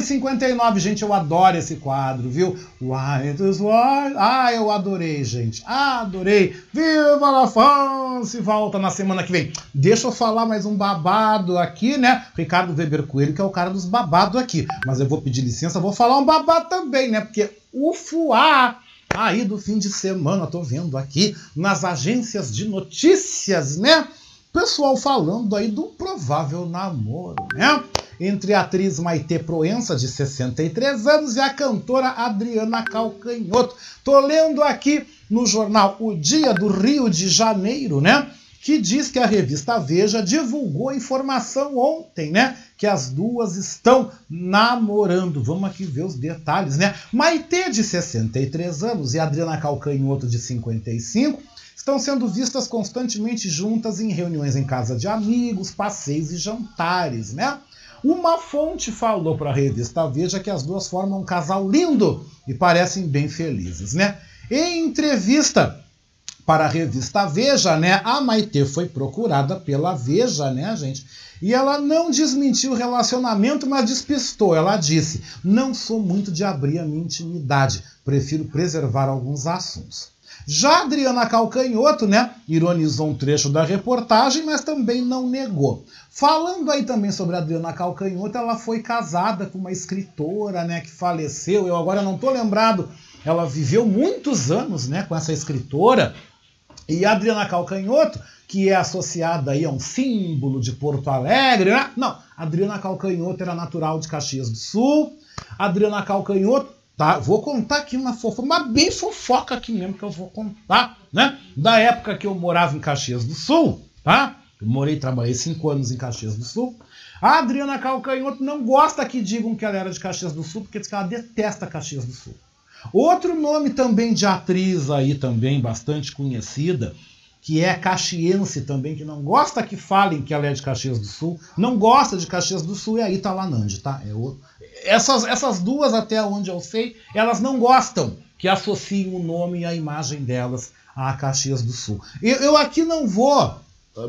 1h59, gente, eu adoro esse quadro, viu? White is white. Ah, eu adorei, gente. Adorei. Viva la France! Volta na semana que vem. Deixa eu falar mais um babado aqui, né? Ricardo Weber Coelho, que é o cara dos babados aqui. Mas eu vou pedir licença, vou falar um babado também, né? Porque o Fuá aí do fim de semana, tô vendo aqui nas agências de notícias, né? Pessoal falando aí do provável namoro, né? Entre a atriz Maite Proença, de 63 anos, e a cantora Adriana Calcanhoto. Tô lendo aqui no jornal O Dia do Rio de Janeiro, né? Que diz que a revista Veja divulgou informação ontem, né? Que as duas estão namorando. Vamos aqui ver os detalhes, né? Maite, de 63 anos, e Adriana Calcanhoto, de 55 estão sendo vistas constantemente juntas em reuniões em casa de amigos, passeios e jantares, né? Uma fonte falou para a revista Veja que as duas formam um casal lindo e parecem bem felizes, né? Em entrevista para a revista Veja, né, a Maitê foi procurada pela Veja, né, gente? E ela não desmentiu o relacionamento, mas despistou. Ela disse: "Não sou muito de abrir a minha intimidade, prefiro preservar alguns assuntos". Já Adriana Calcanhoto, né, ironizou um trecho da reportagem, mas também não negou. Falando aí também sobre a Adriana Calcanhoto, ela foi casada com uma escritora, né, que faleceu. Eu agora não tô lembrado. Ela viveu muitos anos, né, com essa escritora. E a Adriana Calcanhoto, que é associada aí a um símbolo de Porto Alegre, né? Não, Adriana Calcanhoto era natural de Caxias do Sul. Adriana Calcanhoto Tá? Vou contar aqui uma fofoca, uma bem fofoca aqui mesmo que eu vou contar, né? Da época que eu morava em Caxias do Sul, tá? Eu morei, trabalhei cinco anos em Caxias do Sul. A Adriana Calcanhoto não gosta que digam que ela era de Caxias do Sul, porque diz que ela detesta Caxias do Sul. Outro nome também de atriz aí também bastante conhecida, que é caxiense também, que não gosta que falem que ela é de Caxias do Sul, não gosta de Caxias do Sul, é a Italanande, tá? É outro, essas, essas duas, até onde eu sei, elas não gostam que associem o nome e a imagem delas a Caxias do Sul. Eu, eu aqui não vou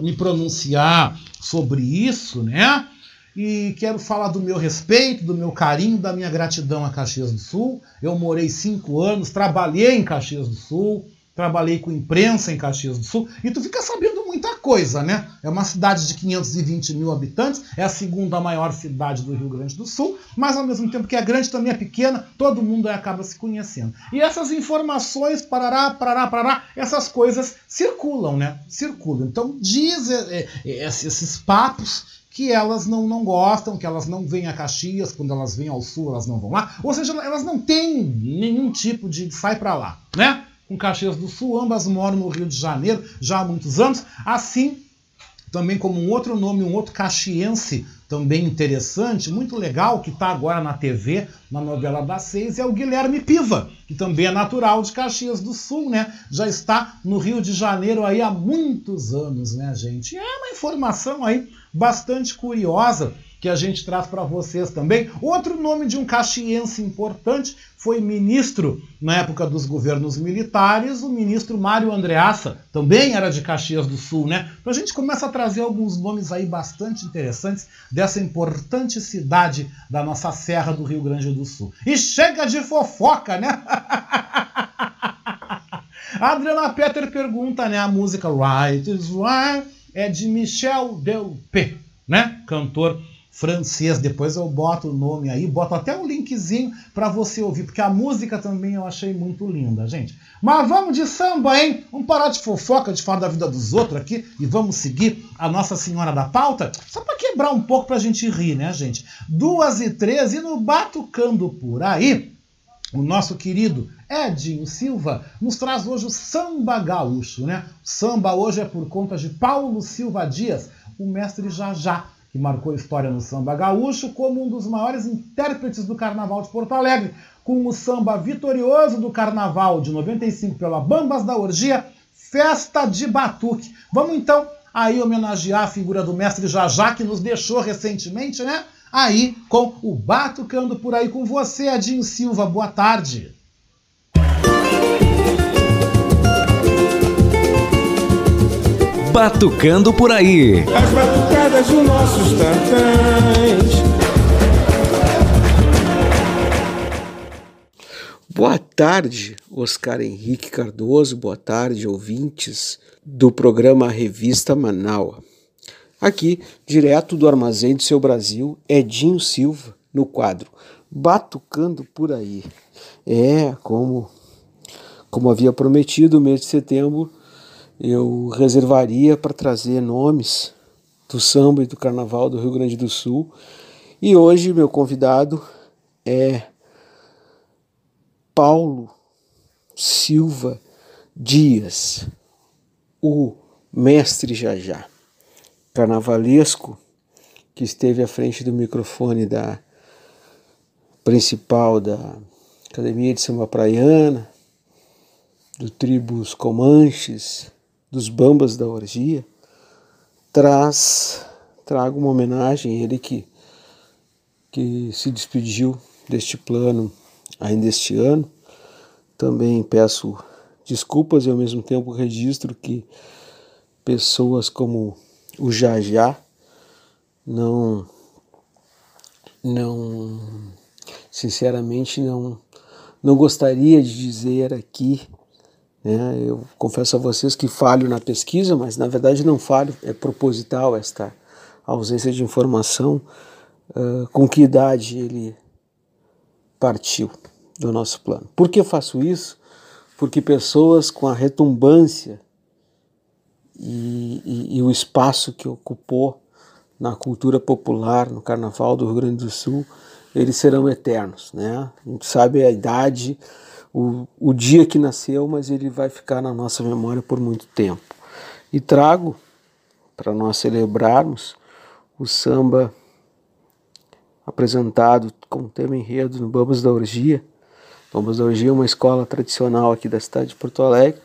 me pronunciar sobre isso, né? E quero falar do meu respeito, do meu carinho, da minha gratidão a Caxias do Sul. Eu morei cinco anos, trabalhei em Caxias do Sul, trabalhei com imprensa em Caxias do Sul, e tu fica sabendo muita coisa, né? É uma cidade de 520 mil habitantes, é a segunda maior cidade do Rio Grande do Sul, mas ao mesmo tempo que é grande, também é pequena, todo mundo acaba se conhecendo. E essas informações, parará, parará, parará, essas coisas circulam, né? Circulam. Então diz é, é, esses papos que elas não, não gostam, que elas não vêm a Caxias, quando elas vêm ao sul elas não vão lá, ou seja, elas não têm nenhum tipo de sai para lá, né? Com Caxias do Sul, ambas moram no Rio de Janeiro já há muitos anos, assim também como um outro nome, um outro caxiense também interessante, muito legal, que está agora na TV, na novela das seis, é o Guilherme Piva, que também é natural de Caxias do Sul, né? Já está no Rio de Janeiro aí há muitos anos, né, gente? É uma informação aí bastante curiosa que a gente traz para vocês também. Outro nome de um caxiense importante foi ministro na época dos governos militares, o ministro Mário Andreassa, também era de Caxias do Sul, né? Então a gente começa a trazer alguns nomes aí bastante interessantes dessa importante cidade da nossa Serra do Rio Grande do Sul. E chega de fofoca, né? A <laughs> Adriana Peter pergunta, né? A música Right is Right é de Michel Delpé, né? Cantor francês. Depois eu boto o nome aí, boto até um linkzinho para você ouvir, porque a música também eu achei muito linda, gente. Mas vamos de samba, hein? Vamos parar de fofoca, de falar da vida dos outros aqui e vamos seguir a Nossa Senhora da Pauta? Só para quebrar um pouco pra gente rir, né, gente? Duas e três e no Batucando por aí, o nosso querido Edinho Silva nos traz hoje o samba gaúcho, né? Samba hoje é por conta de Paulo Silva Dias, o mestre Jajá que marcou história no samba gaúcho como um dos maiores intérpretes do Carnaval de Porto Alegre, com o samba vitorioso do Carnaval de 95 pela Bambas da Orgia, Festa de Batuque. Vamos então aí homenagear a figura do mestre Jajá, que nos deixou recentemente, né? Aí com o Batucando por aí com você, Adinho Silva. Boa tarde. Batucando por aí. As os nossos tantãs. Boa tarde, Oscar Henrique Cardoso, boa tarde, ouvintes do programa Revista Manaus. Aqui, direto do Armazém do Seu Brasil, Edinho Silva, no quadro Batucando por Aí. É, como, como havia prometido, mês de setembro eu reservaria para trazer nomes do samba e do carnaval do Rio Grande do Sul. E hoje meu convidado é Paulo Silva Dias, o mestre Jajá, carnavalesco que esteve à frente do microfone da principal da Academia de Samba Praiana, do Tribos Comanches, dos Bambas da Orgia, traz, trago uma homenagem, ele que, que se despediu deste plano ainda este ano. Também peço desculpas e ao mesmo tempo registro que pessoas como o Jajá não não sinceramente não não gostaria de dizer aqui né? eu confesso a vocês que falho na pesquisa mas na verdade não falho é proposital esta ausência de informação uh, com que idade ele partiu do nosso plano. Por que faço isso? Porque pessoas com a retumbância e, e, e o espaço que ocupou na cultura popular, no Carnaval do Rio Grande do Sul, eles serão eternos. Né? A gente sabe a idade, o, o dia que nasceu, mas ele vai ficar na nossa memória por muito tempo. E trago, para nós celebrarmos, o samba apresentado com o tema enredo no Bambas da Orgia, Thomas da Orgia é uma escola tradicional aqui da cidade de Porto Alegre,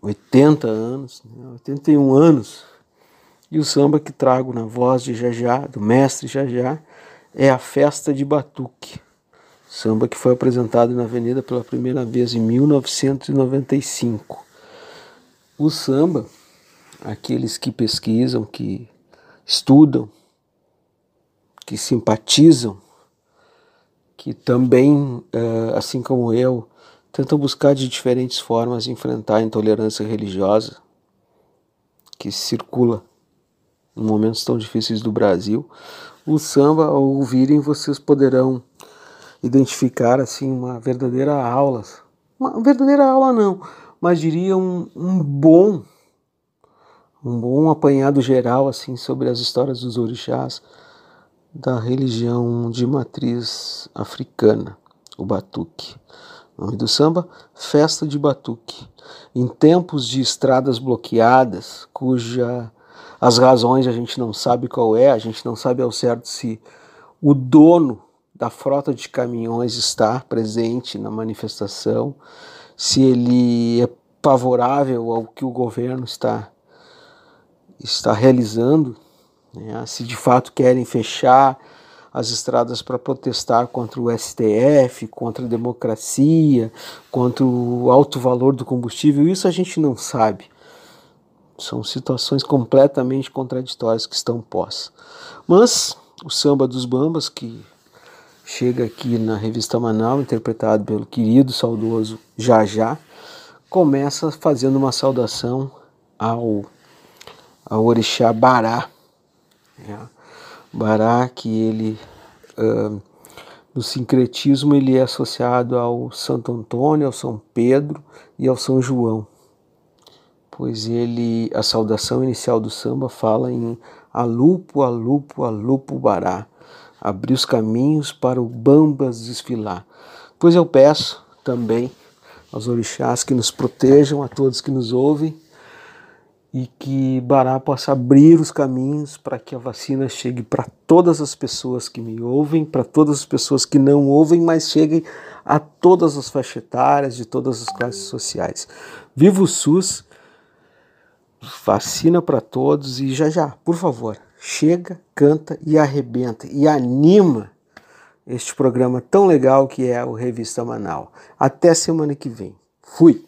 80 anos, 81 né, anos. E o samba que trago na voz de Jajá, do mestre Jajá, é a Festa de Batuque. Samba que foi apresentado na Avenida pela primeira vez em 1995. O samba, aqueles que pesquisam, que estudam, que simpatizam que também, eh, assim como eu, tentam buscar de diferentes formas enfrentar a intolerância religiosa que circula em momentos tão difíceis do Brasil. O samba, ao ouvirem, vocês poderão identificar assim uma verdadeira aula, uma verdadeira aula não, mas diria um, um bom, um bom apanhado geral assim sobre as histórias dos orixás da religião de matriz africana, o batuque. Nome do samba, Festa de Batuque. Em tempos de estradas bloqueadas, cuja as razões a gente não sabe qual é, a gente não sabe ao certo se o dono da frota de caminhões está presente na manifestação, se ele é favorável ao que o governo está está realizando né? Se de fato querem fechar as estradas para protestar contra o STF, contra a democracia, contra o alto valor do combustível, isso a gente não sabe. São situações completamente contraditórias que estão pós. Mas o samba dos bambas, que chega aqui na revista Manal, interpretado pelo querido, saudoso Jajá, começa fazendo uma saudação ao, ao orixá Bará, é. Bará, que ele, uh, no sincretismo, ele é associado ao Santo Antônio, ao São Pedro e ao São João, pois ele, a saudação inicial do samba fala em alupo, alupo, alupo, bará, abrir os caminhos para o Bambas desfilar. Pois eu peço também aos orixás que nos protejam, a todos que nos ouvem, e que Bará possa abrir os caminhos para que a vacina chegue para todas as pessoas que me ouvem, para todas as pessoas que não ouvem, mas chegue a todas as faixas etárias, de todas as classes sociais. Viva o SUS, vacina para todos e já já, por favor, chega, canta e arrebenta e anima este programa tão legal que é o Revista Manal. Até semana que vem. Fui!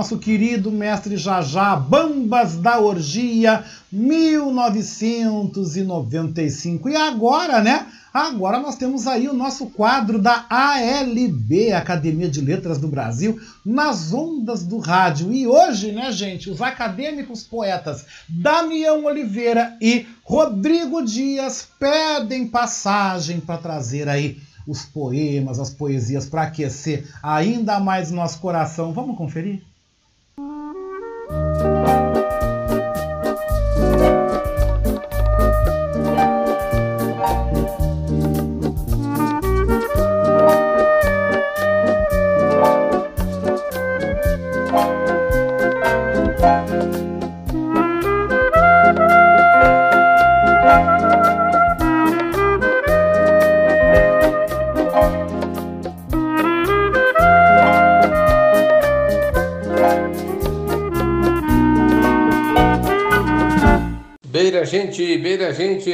nosso querido mestre Jajá, Bambas da Orgia, 1995. E agora, né? Agora nós temos aí o nosso quadro da ALB, Academia de Letras do Brasil, nas ondas do rádio. E hoje, né, gente, os acadêmicos poetas Damião Oliveira e Rodrigo Dias pedem passagem para trazer aí os poemas, as poesias para aquecer ainda mais nosso coração. Vamos conferir?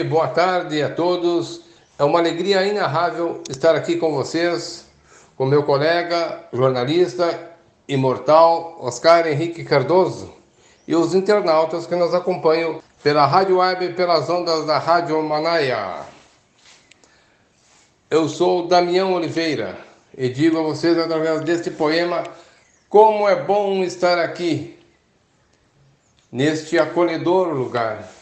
boa tarde a todos. É uma alegria inarrável estar aqui com vocês, com meu colega, jornalista imortal Oscar Henrique Cardoso e os internautas que nos acompanham pela Rádio Web e pelas ondas da Rádio Manaia. Eu sou Damião Oliveira e digo a vocês através deste poema como é bom estar aqui, neste acolhedor lugar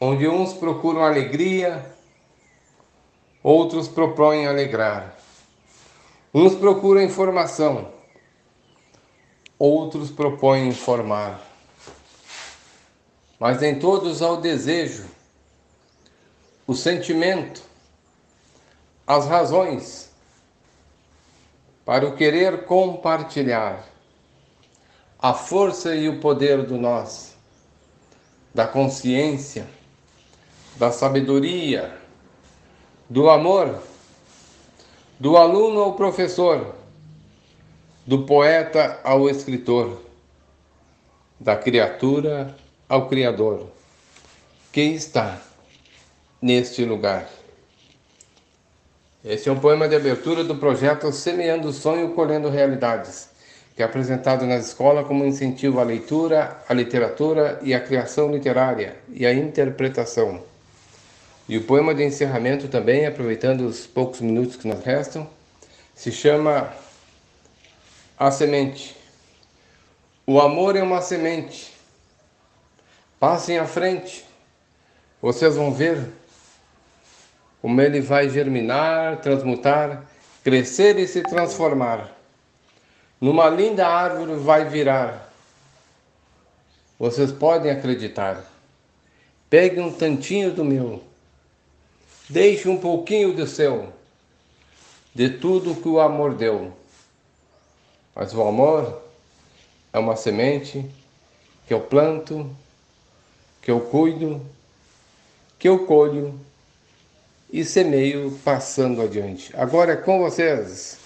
onde uns procuram alegria, outros propõem alegrar. Uns procuram informação, outros propõem informar. Mas em todos há o desejo, o sentimento, as razões para o querer compartilhar a força e o poder do nós, da consciência da sabedoria, do amor, do aluno ao professor, do poeta ao escritor, da criatura ao Criador. Quem está neste lugar? Esse é um poema de abertura do projeto Semeando Sonho, Colhendo Realidades, que é apresentado na escola como incentivo à leitura, à literatura e à criação literária e à interpretação. E o poema de encerramento também, aproveitando os poucos minutos que nos restam, se chama A Semente. O amor é uma semente. Passem à frente. Vocês vão ver como ele vai germinar, transmutar, crescer e se transformar. Numa linda árvore vai virar. Vocês podem acreditar. Pegue um tantinho do meu. Deixe um pouquinho do seu. De tudo que o amor deu. Mas o amor é uma semente que eu planto, que eu cuido, que eu colho e semeio passando adiante. Agora é com vocês.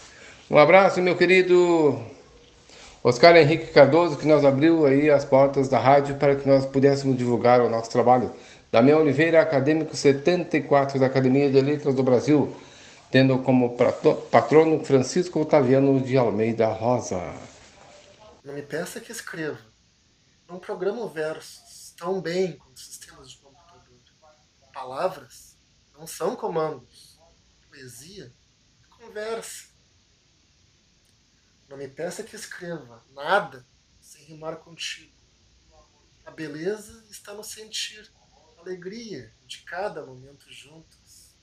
Um abraço, meu querido Oscar Henrique Cardoso, que nos abriu aí as portas da rádio para que nós pudéssemos divulgar o nosso trabalho. Damião Oliveira, acadêmico 74 da Academia de Letras do Brasil, tendo como patrono Francisco Otaviano de Almeida Rosa. Não me peça que escreva. Não programo versos tão bem como sistemas de computador. Palavras não são comandos. Poesia é conversa. Não me peça que escreva nada sem rimar contigo. A beleza está no sentir, alegria de cada momento juntos.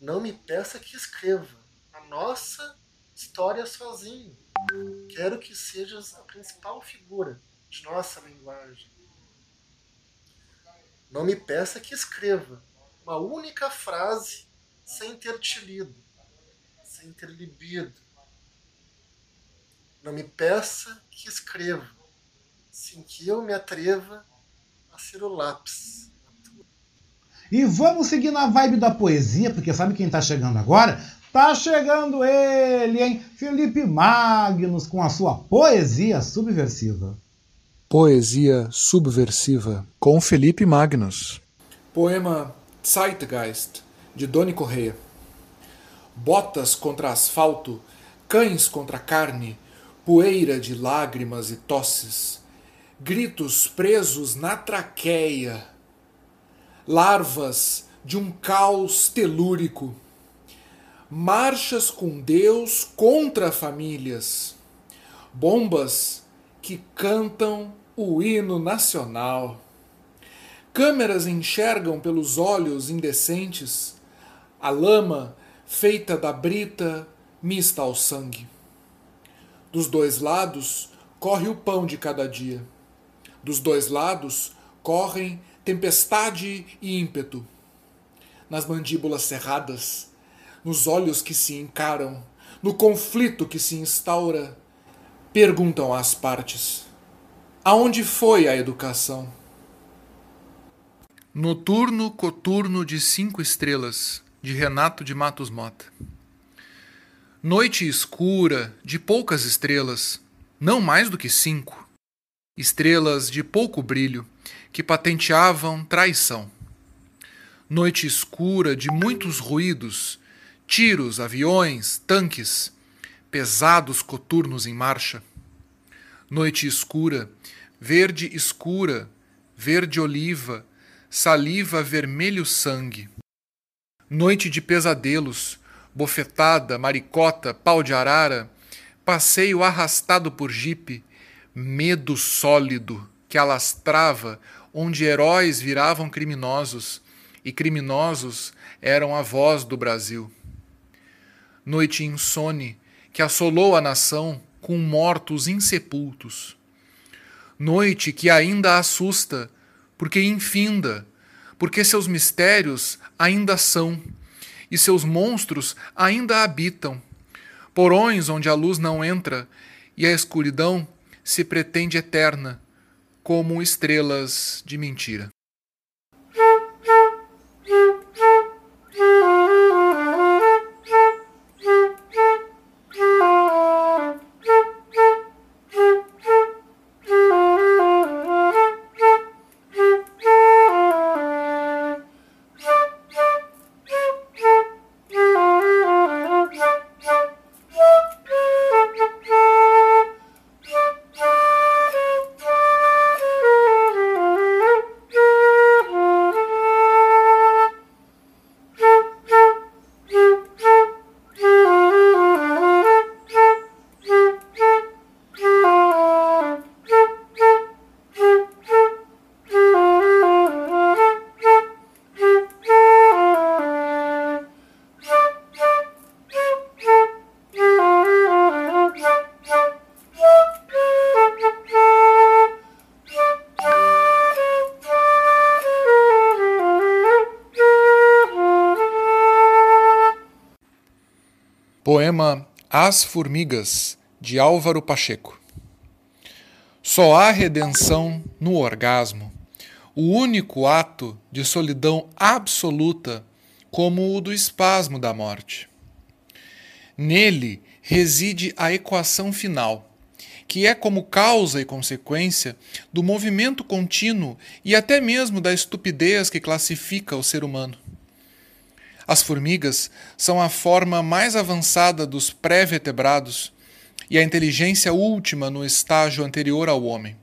Não me peça que escreva a nossa história sozinho. Quero que sejas a principal figura de nossa linguagem. Não me peça que escreva uma única frase sem ter te lido, sem ter libido. Não me peça que escreva, sem que eu me atreva a ser o lápis. E vamos seguir na vibe da poesia, porque sabe quem está chegando agora? Tá chegando ele, hein? Felipe Magnus com a sua poesia subversiva. Poesia Subversiva, com Felipe Magnus. Poema Zeitgeist, de Doni Correia. Botas contra asfalto, cães contra carne, poeira de lágrimas e tosses, gritos presos na traqueia, larvas de um caos telúrico, marchas com Deus contra famílias, bombas que cantam o hino nacional. Câmeras enxergam pelos olhos indecentes a lama feita da brita mista ao sangue. Dos dois lados corre o pão de cada dia. Dos dois lados correm tempestade e ímpeto. Nas mandíbulas cerradas, nos olhos que se encaram, no conflito que se instaura, perguntam às partes Aonde foi a educação? Noturno Coturno de Cinco Estrelas, de Renato de Matos Mota. Noite escura, de poucas estrelas, não mais do que cinco. Estrelas de pouco brilho, que patenteavam traição. Noite escura de muitos ruídos, tiros, aviões, tanques, pesados coturnos em marcha noite escura, verde escura, verde oliva, saliva vermelho sangue. Noite de pesadelos, bofetada, maricota, pau de arara, passeio arrastado por jipe, medo sólido que alastrava onde heróis viravam criminosos e criminosos eram a voz do Brasil. Noite insone que assolou a nação com mortos insepultos. Noite que ainda assusta, porque infinda, porque seus mistérios ainda são, e seus monstros ainda habitam, porões onde a luz não entra e a escuridão se pretende eterna, como estrelas de mentira. As Formigas, de Álvaro Pacheco. Só há redenção no orgasmo, o único ato de solidão absoluta como o do espasmo da morte. Nele reside a equação final, que é como causa e consequência do movimento contínuo e até mesmo da estupidez que classifica o ser humano. As formigas são a forma mais avançada dos pré-vertebrados e a inteligência última no estágio anterior ao homem.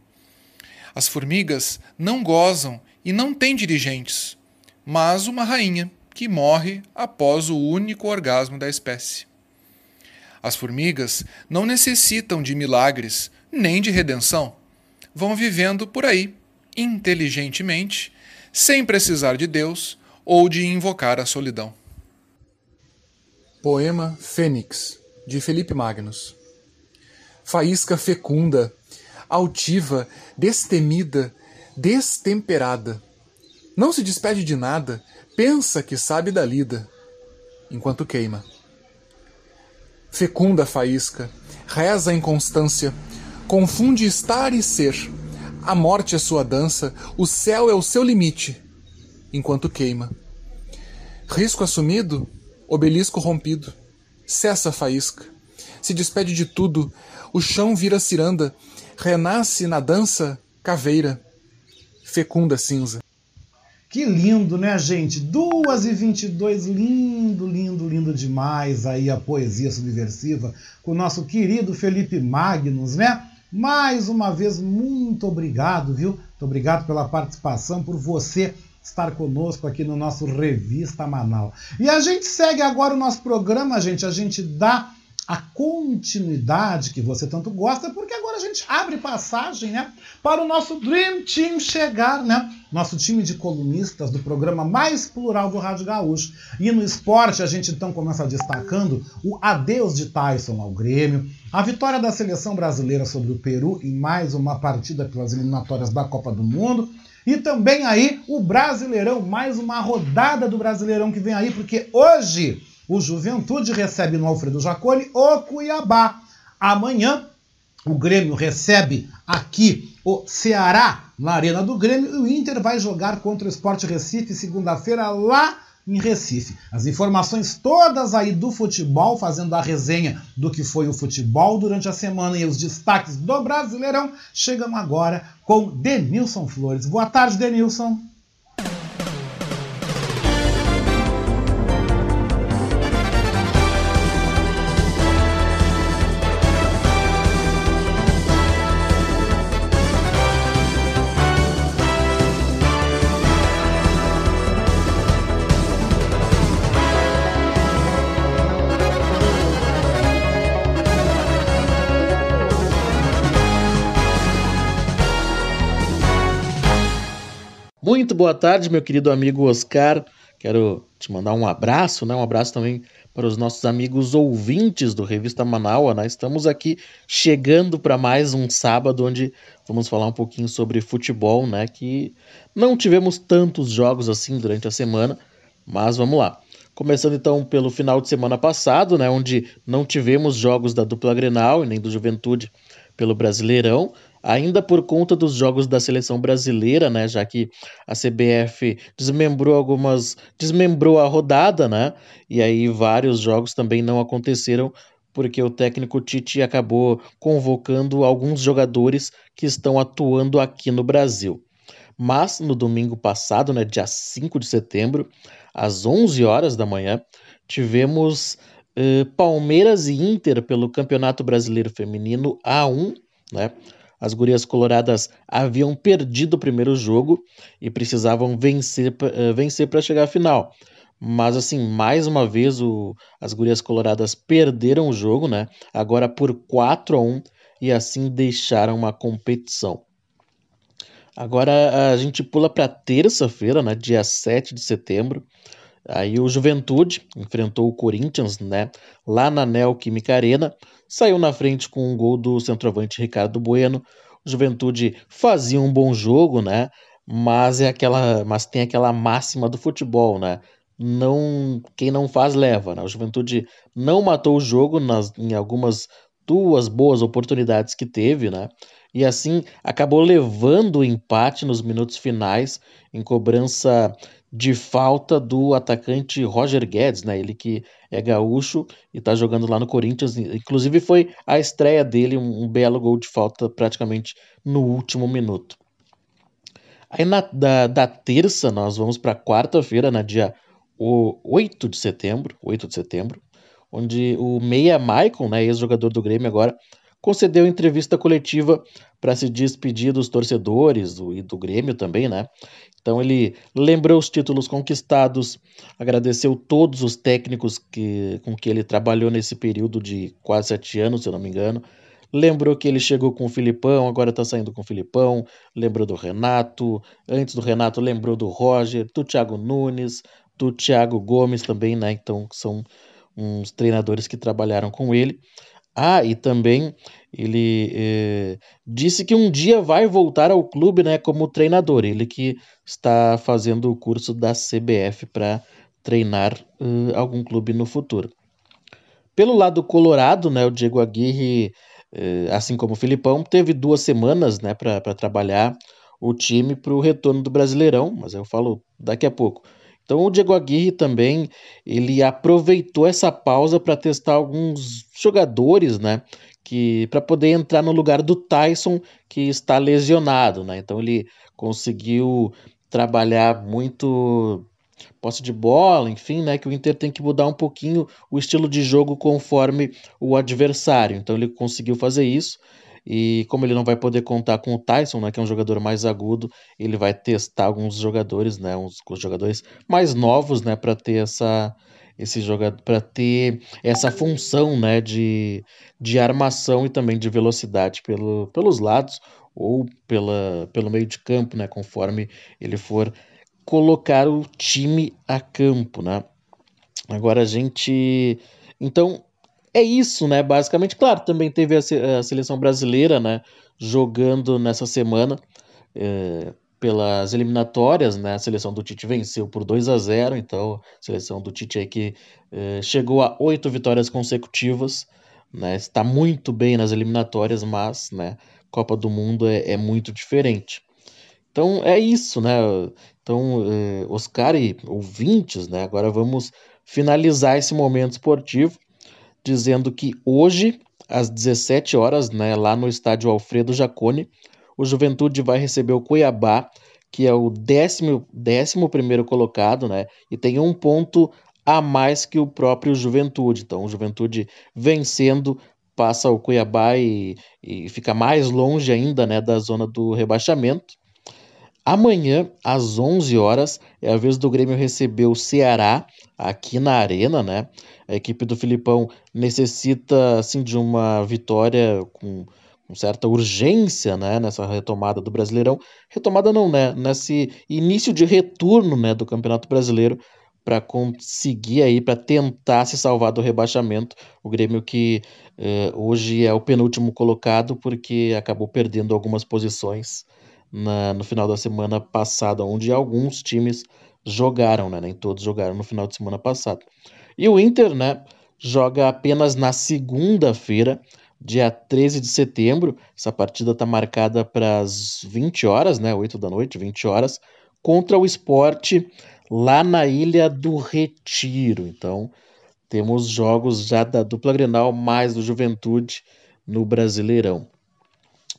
As formigas não gozam e não têm dirigentes, mas uma rainha que morre após o único orgasmo da espécie. As formigas não necessitam de milagres nem de redenção. Vão vivendo por aí, inteligentemente, sem precisar de Deus ou de invocar a solidão. Poema Fênix, de Felipe Magnus. Faísca fecunda, altiva, destemida, destemperada. Não se despede de nada, pensa que sabe da lida, enquanto queima. Fecunda faísca, reza a inconstância, confunde estar e ser. A morte é sua dança, o céu é o seu limite enquanto queima. Risco assumido, obelisco rompido. Cessa a faísca. Se despede de tudo, o chão vira ciranda, renasce na dança caveira, fecunda cinza. Que lindo, né, gente? Duas e vinte e dois, lindo, lindo, lindo demais aí a poesia subversiva com o nosso querido Felipe Magnus, né? Mais uma vez, muito obrigado, viu? Muito obrigado pela participação, por você estar conosco aqui no nosso Revista Manaus. E a gente segue agora o nosso programa, gente. A gente dá a continuidade que você tanto gosta, porque agora a gente abre passagem, né, para o nosso Dream Team chegar, né? Nosso time de colunistas do programa mais plural do Rádio Gaúcho. E no esporte a gente então começa destacando o adeus de Tyson ao Grêmio, a vitória da seleção brasileira sobre o Peru em mais uma partida pelas eliminatórias da Copa do Mundo e também aí o Brasileirão, mais uma rodada do Brasileirão que vem aí, porque hoje o Juventude recebe no Alfredo Jaconi o Cuiabá. Amanhã o Grêmio recebe aqui o Ceará na Arena do Grêmio e o Inter vai jogar contra o Sport Recife segunda-feira lá em Recife. As informações todas aí do futebol, fazendo a resenha do que foi o futebol durante a semana e os destaques do Brasileirão, chegam agora com Denilson Flores. Boa tarde, Denilson. Boa tarde, meu querido amigo Oscar. Quero te mandar um abraço, né? Um abraço também para os nossos amigos ouvintes do Revista Manaua. Nós estamos aqui chegando para mais um sábado onde vamos falar um pouquinho sobre futebol, né? Que não tivemos tantos jogos assim durante a semana, mas vamos lá. Começando então pelo final de semana passado, né? Onde não tivemos jogos da dupla Grenal e nem do Juventude pelo Brasileirão. Ainda por conta dos jogos da seleção brasileira, né, já que a CBF desmembrou algumas, desmembrou a rodada, né, e aí vários jogos também não aconteceram porque o técnico Tite acabou convocando alguns jogadores que estão atuando aqui no Brasil. Mas no domingo passado, né, dia 5 de setembro, às 11 horas da manhã, tivemos eh, Palmeiras e Inter pelo Campeonato Brasileiro Feminino A1, né? As gurias coloradas haviam perdido o primeiro jogo e precisavam vencer, uh, vencer para chegar à final. Mas, assim, mais uma vez o, as gurias coloradas perderam o jogo, né? Agora por 4 a 1 e assim deixaram uma competição. Agora a gente pula para terça-feira, né, dia 7 de setembro. Aí o Juventude enfrentou o Corinthians, né, lá na Neoquímica Arena, saiu na frente com um gol do centroavante Ricardo Bueno. O Juventude fazia um bom jogo, né, mas é aquela, mas tem aquela máxima do futebol, né? Não, quem não faz leva, né? O Juventude não matou o jogo nas, em algumas duas boas oportunidades que teve, né? E assim acabou levando o empate nos minutos finais em cobrança de falta do atacante Roger Guedes, né? Ele que é gaúcho e tá jogando lá no Corinthians. Inclusive foi a estreia dele, um, um belo gol de falta praticamente no último minuto. Aí na, da, da terça nós vamos para quarta-feira, na dia o 8 de setembro, 8 de setembro, onde o Meia Michael, né, ex-jogador do Grêmio agora, concedeu entrevista coletiva para se despedir dos torcedores do, e do Grêmio também, né? Então ele lembrou os títulos conquistados, agradeceu todos os técnicos que, com que ele trabalhou nesse período de quase sete anos, se eu não me engano. Lembrou que ele chegou com o Filipão, agora está saindo com o Filipão. Lembrou do Renato, antes do Renato lembrou do Roger, do Thiago Nunes, do Thiago Gomes também, né? Então são uns treinadores que trabalharam com ele. Ah, e também ele eh, disse que um dia vai voltar ao clube, né, como treinador. Ele que está fazendo o curso da CBF para treinar uh, algum clube no futuro. Pelo lado colorado, né, o Diego Aguirre, eh, assim como o Filipão, teve duas semanas, né, para trabalhar o time para o retorno do Brasileirão, mas eu falo daqui a pouco. Então o Diego Aguirre também ele aproveitou essa pausa para testar alguns jogadores, né, que para poder entrar no lugar do Tyson que está lesionado, né? Então ele conseguiu trabalhar muito posse de bola, enfim, né, que o Inter tem que mudar um pouquinho o estilo de jogo conforme o adversário. Então ele conseguiu fazer isso. E como ele não vai poder contar com o Tyson, né, que é um jogador mais agudo, ele vai testar alguns jogadores, né, uns, jogadores mais novos, né, para ter essa esse jogador para ter essa função, né, de, de armação e também de velocidade pelo, pelos lados ou pela, pelo meio de campo, né, conforme ele for colocar o time a campo, né? Agora a gente, então é isso, né? Basicamente, claro, também teve a, a seleção brasileira, né? Jogando nessa semana é, pelas eliminatórias, né? A seleção do Tite venceu por 2 a 0 então a seleção do Tite aí que é, chegou a oito vitórias consecutivas, né? Está muito bem nas eliminatórias, mas, né? Copa do Mundo é, é muito diferente. Então é isso, né? Então, é, Oscar e ouvintes, né? Agora vamos finalizar esse momento esportivo dizendo que hoje, às 17 horas, né, lá no estádio Alfredo Jacone, o Juventude vai receber o Cuiabá, que é o décimo, décimo primeiro colocado, né, e tem um ponto a mais que o próprio Juventude. Então, o Juventude vencendo passa o Cuiabá e, e fica mais longe ainda né, da zona do rebaixamento. Amanhã, às 11 horas, é a vez do Grêmio receber o Ceará aqui na Arena, né? A equipe do Filipão necessita assim de uma vitória com, com certa urgência, né, nessa retomada do Brasileirão. Retomada não, né, nesse início de retorno, né, do Campeonato Brasileiro para conseguir aí para tentar se salvar do rebaixamento. O Grêmio que eh, hoje é o penúltimo colocado porque acabou perdendo algumas posições na, no final da semana passada, onde alguns times jogaram, né? Nem todos jogaram no final de semana passado. E o Inter, né, joga apenas na segunda-feira, dia 13 de setembro. Essa partida está marcada para as 20 horas, né? 8 da noite, 20 horas, contra o esporte lá na Ilha do Retiro. Então, temos jogos já da dupla Grenal mais do Juventude no Brasileirão.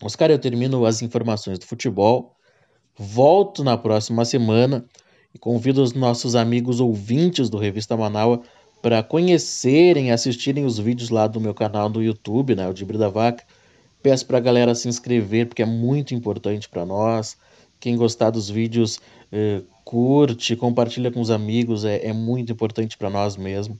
Oscar, eu termino as informações do futebol. Volto na próxima semana e convido os nossos amigos ouvintes do Revista Manaua para conhecerem assistirem os vídeos lá do meu canal do YouTube, né, o Dibre da Vaca. Peço para a galera se inscrever porque é muito importante para nós. Quem gostar dos vídeos, eh, curte, compartilha com os amigos, é, é muito importante para nós mesmo.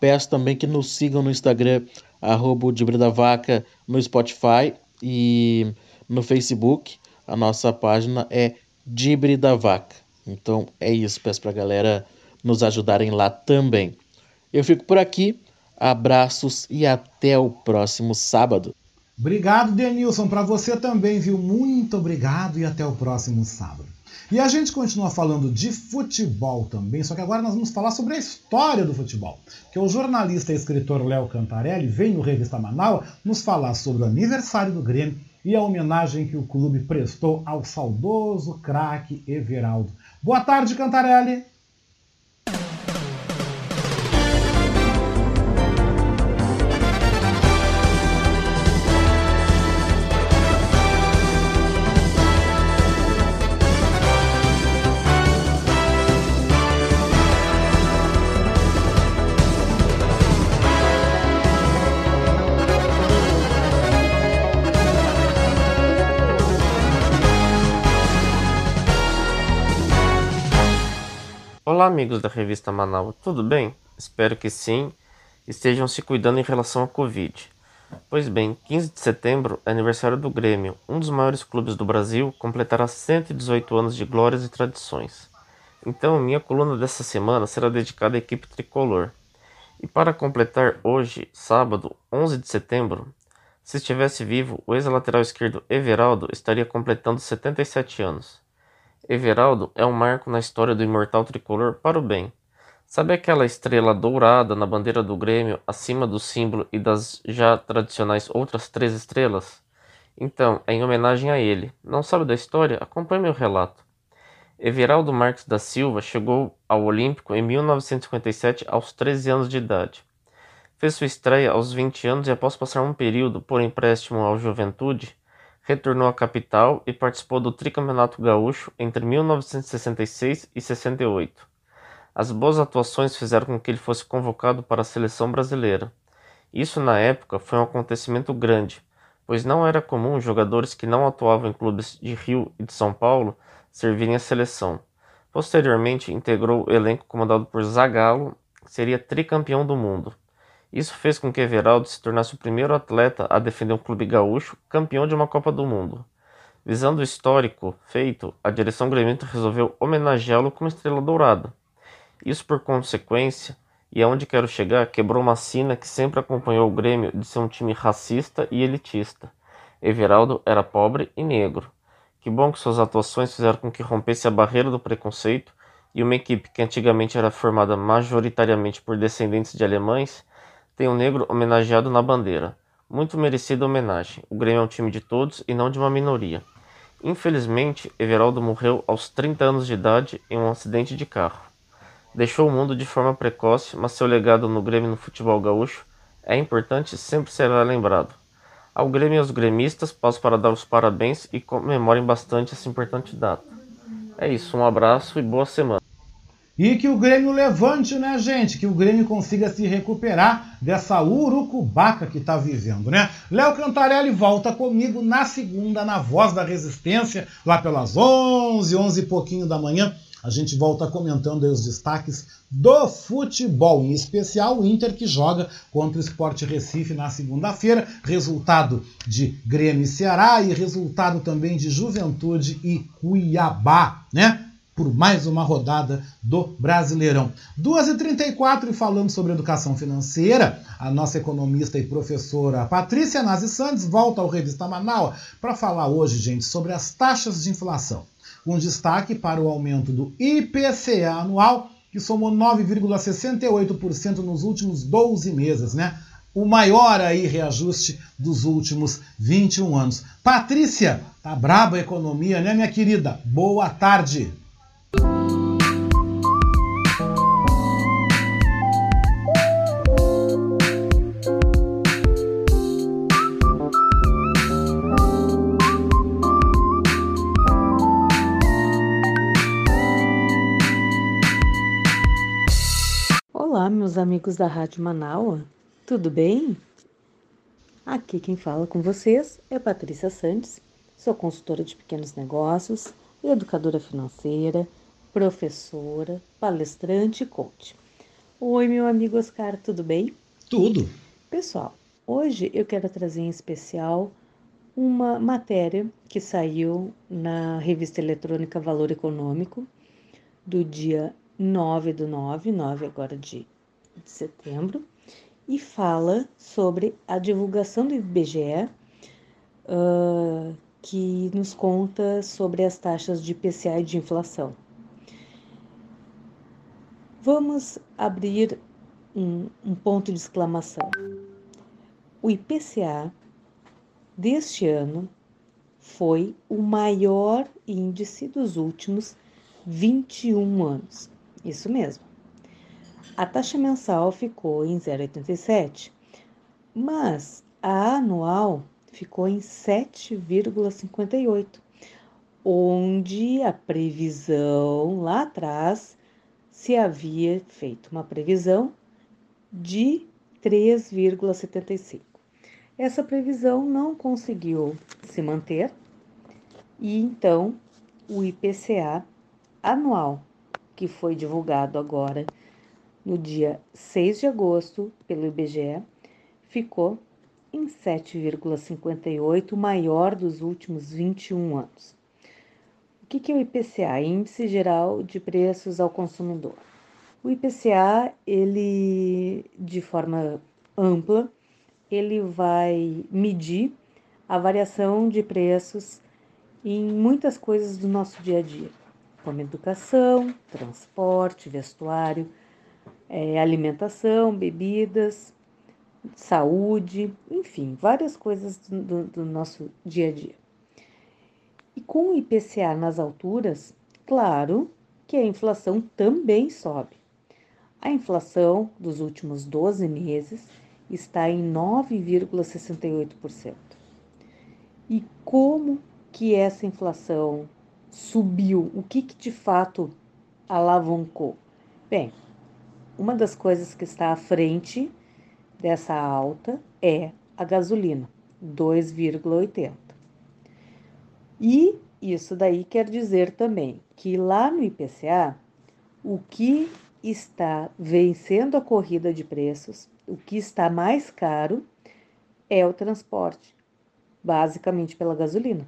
Peço também que nos sigam no Instagram, arroba da Vaca, no Spotify e no Facebook. A nossa página é Dibre da Vaca. Então é isso, peço para a galera nos ajudarem lá também. Eu fico por aqui, abraços e até o próximo sábado. Obrigado, Denilson, para você também, viu? Muito obrigado e até o próximo sábado. E a gente continua falando de futebol também, só que agora nós vamos falar sobre a história do futebol. Que o jornalista e escritor Léo Cantarelli vem no Revista Manaus nos falar sobre o aniversário do Grêmio e a homenagem que o clube prestou ao saudoso craque Everaldo. Boa tarde, Cantarelli. Olá, amigos da revista Manaus, tudo bem? Espero que sim, estejam se cuidando em relação à Covid. Pois bem, 15 de setembro é aniversário do Grêmio, um dos maiores clubes do Brasil, completará 118 anos de glórias e tradições. Então, minha coluna dessa semana será dedicada à equipe tricolor. E para completar hoje, sábado, 11 de setembro, se estivesse vivo, o ex-lateral esquerdo Everaldo estaria completando 77 anos. Everaldo é um marco na história do imortal tricolor para o bem. Sabe aquela estrela dourada na bandeira do Grêmio acima do símbolo e das já tradicionais outras três estrelas? Então, é em homenagem a ele. Não sabe da história? Acompanhe meu relato. Everaldo Marques da Silva chegou ao Olímpico em 1957 aos 13 anos de idade. Fez sua estreia aos 20 anos e após passar um período por empréstimo ao Juventude, retornou à capital e participou do Tricampeonato Gaúcho entre 1966 e 68. As boas atuações fizeram com que ele fosse convocado para a seleção brasileira. Isso na época foi um acontecimento grande, pois não era comum jogadores que não atuavam em clubes de Rio e de São Paulo servirem à seleção. Posteriormente, integrou o elenco comandado por Zagallo, que seria tricampeão do mundo. Isso fez com que Everaldo se tornasse o primeiro atleta a defender um clube gaúcho campeão de uma Copa do Mundo. Visando o histórico feito, a direção gremista resolveu homenageá-lo como estrela dourada. Isso, por consequência, e aonde quero chegar, quebrou uma sina que sempre acompanhou o Grêmio de ser um time racista e elitista. Everaldo era pobre e negro. Que bom que suas atuações fizeram com que rompesse a barreira do preconceito e uma equipe que antigamente era formada majoritariamente por descendentes de alemães tem um negro homenageado na bandeira. Muito merecida homenagem. O Grêmio é um time de todos e não de uma minoria. Infelizmente, Everaldo morreu aos 30 anos de idade em um acidente de carro. Deixou o mundo de forma precoce, mas seu legado no Grêmio no futebol gaúcho é importante e sempre será lembrado. Ao Grêmio e aos gremistas, passo para dar os parabéns e comemorem bastante essa importante data. É isso, um abraço e boa semana. E que o Grêmio levante, né, gente? Que o Grêmio consiga se recuperar dessa urucubaca que está vivendo, né? Léo Cantarelli volta comigo na segunda, na Voz da Resistência, lá pelas 11, 11 e pouquinho da manhã. A gente volta comentando os destaques do futebol, em especial o Inter que joga contra o Sport Recife na segunda-feira. Resultado de Grêmio e Ceará e resultado também de Juventude e Cuiabá, né? Por mais uma rodada do Brasileirão. 2h34 e falando sobre educação financeira, a nossa economista e professora Patrícia Nazi Santos volta ao Revista Manaus para falar hoje, gente, sobre as taxas de inflação, com destaque para o aumento do IPCA anual, que somou 9,68% nos últimos 12 meses, né? o maior aí reajuste dos últimos 21 anos. Patrícia, tá braba a economia, né, minha querida? Boa tarde. Amigos da Rádio Manaua, tudo bem? Aqui quem fala com vocês é Patrícia Santos, sou consultora de pequenos negócios, educadora financeira, professora, palestrante e coach. Oi, meu amigo Oscar, tudo bem? Tudo. Pessoal, hoje eu quero trazer em especial uma matéria que saiu na revista eletrônica Valor Econômico do dia 9 do 9, 9 agora de, de setembro, e fala sobre a divulgação do IBGE, uh, que nos conta sobre as taxas de IPCA e de inflação. Vamos abrir um, um ponto de exclamação. O IPCA deste ano foi o maior índice dos últimos 21 anos. Isso mesmo. A taxa mensal ficou em 0,87, mas a anual ficou em 7,58, onde a previsão lá atrás se havia feito uma previsão de 3,75. Essa previsão não conseguiu se manter e então o IPCA anual que foi divulgado agora no dia 6 de agosto pelo IBGE, ficou em 7,58, o maior dos últimos 21 anos. O que é o IPCA? Índice Geral de Preços ao Consumidor. O IPCA, ele, de forma ampla, ele vai medir a variação de preços em muitas coisas do nosso dia a dia como educação, transporte, vestuário, é, alimentação, bebidas, saúde, enfim, várias coisas do, do nosso dia a dia. E com o IPCA nas alturas, claro que a inflação também sobe. A inflação dos últimos 12 meses está em 9,68%. E como que essa inflação subiu? O que, que de fato alavancou? Bem, uma das coisas que está à frente dessa alta é a gasolina, 2,80. E isso daí quer dizer também que lá no IPCA, o que está vencendo a corrida de preços, o que está mais caro é o transporte, basicamente pela gasolina.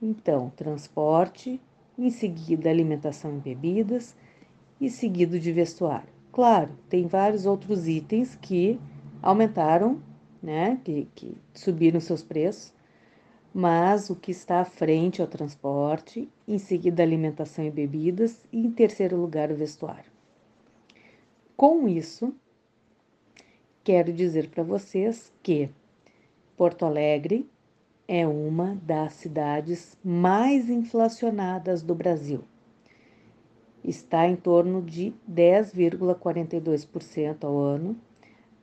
Então, transporte, em seguida alimentação e bebidas e seguido de vestuário. Claro, tem vários outros itens que aumentaram, né, que, que subiram seus preços, mas o que está à frente é o transporte, em seguida alimentação e bebidas e em terceiro lugar o vestuário. Com isso, quero dizer para vocês que Porto Alegre é uma das cidades mais inflacionadas do Brasil. Está em torno de 10,42% ao ano,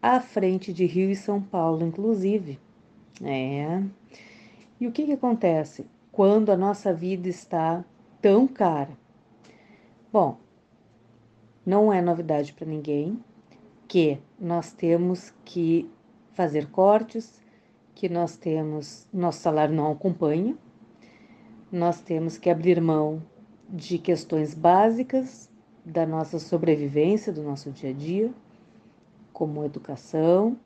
à frente de Rio e São Paulo, inclusive. É. E o que, que acontece quando a nossa vida está tão cara? Bom, não é novidade para ninguém que nós temos que fazer cortes, que nós temos, nosso salário não acompanha, nós temos que abrir mão de questões básicas da nossa sobrevivência, do nosso dia a dia, como educação,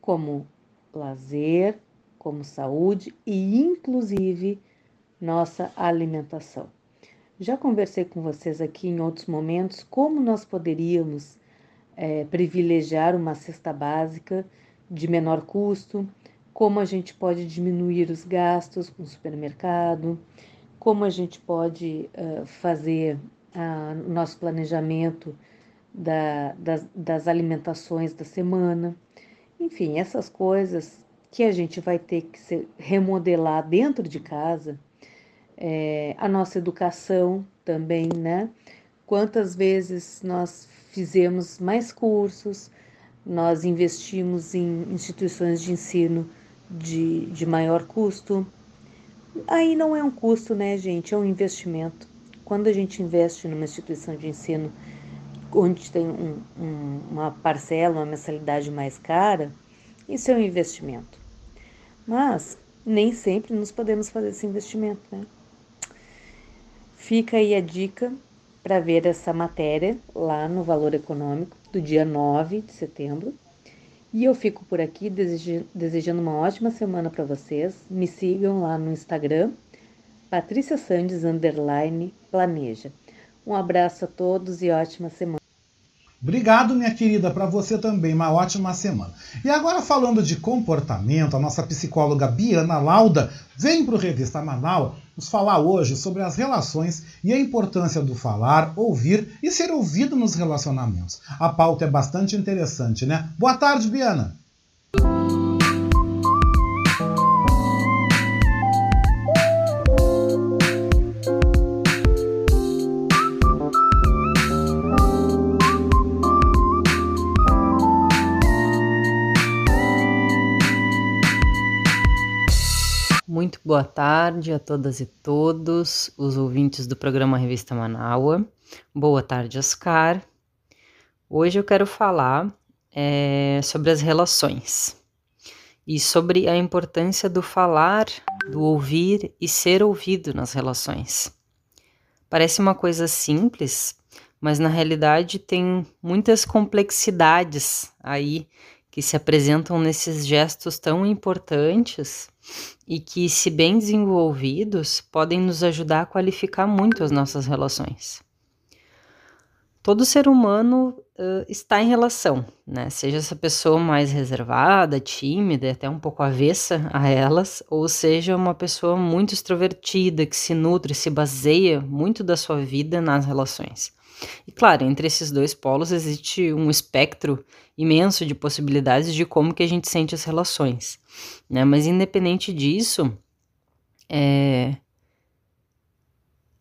como lazer, como saúde e, inclusive, nossa alimentação. Já conversei com vocês aqui em outros momentos como nós poderíamos é, privilegiar uma cesta básica de menor custo, como a gente pode diminuir os gastos com o supermercado, como a gente pode uh, fazer o uh, nosso planejamento da, das, das alimentações da semana. Enfim, essas coisas que a gente vai ter que se remodelar dentro de casa, é, a nossa educação também, né? Quantas vezes nós fizemos mais cursos, nós investimos em instituições de ensino de, de maior custo. Aí não é um custo, né, gente? É um investimento. Quando a gente investe numa instituição de ensino onde tem um, um, uma parcela, uma mensalidade mais cara, isso é um investimento. Mas nem sempre nos podemos fazer esse investimento, né? Fica aí a dica para ver essa matéria lá no Valor Econômico do dia 9 de setembro. E eu fico por aqui desejando uma ótima semana para vocês. Me sigam lá no Instagram, Patrícia Sandes planeja. Um abraço a todos e ótima semana. Obrigado, minha querida, para você também. Uma ótima semana. E agora, falando de comportamento, a nossa psicóloga Biana Lauda vem para o Revista Manaus nos falar hoje sobre as relações e a importância do falar, ouvir e ser ouvido nos relacionamentos. A pauta é bastante interessante, né? Boa tarde, Biana. Muito boa tarde a todas e todos os ouvintes do programa Revista Manaua. Boa tarde, Oscar. Hoje eu quero falar é, sobre as relações e sobre a importância do falar, do ouvir e ser ouvido nas relações. Parece uma coisa simples, mas na realidade tem muitas complexidades aí que se apresentam nesses gestos tão importantes e que, se bem desenvolvidos, podem nos ajudar a qualificar muito as nossas relações. Todo ser humano uh, está em relação, né? Seja essa pessoa mais reservada, tímida, até um pouco avessa a elas, ou seja uma pessoa muito extrovertida, que se nutre, se baseia muito da sua vida nas relações. E claro, entre esses dois polos existe um espectro imenso de possibilidades de como que a gente sente as relações, né? Mas independente disso, é...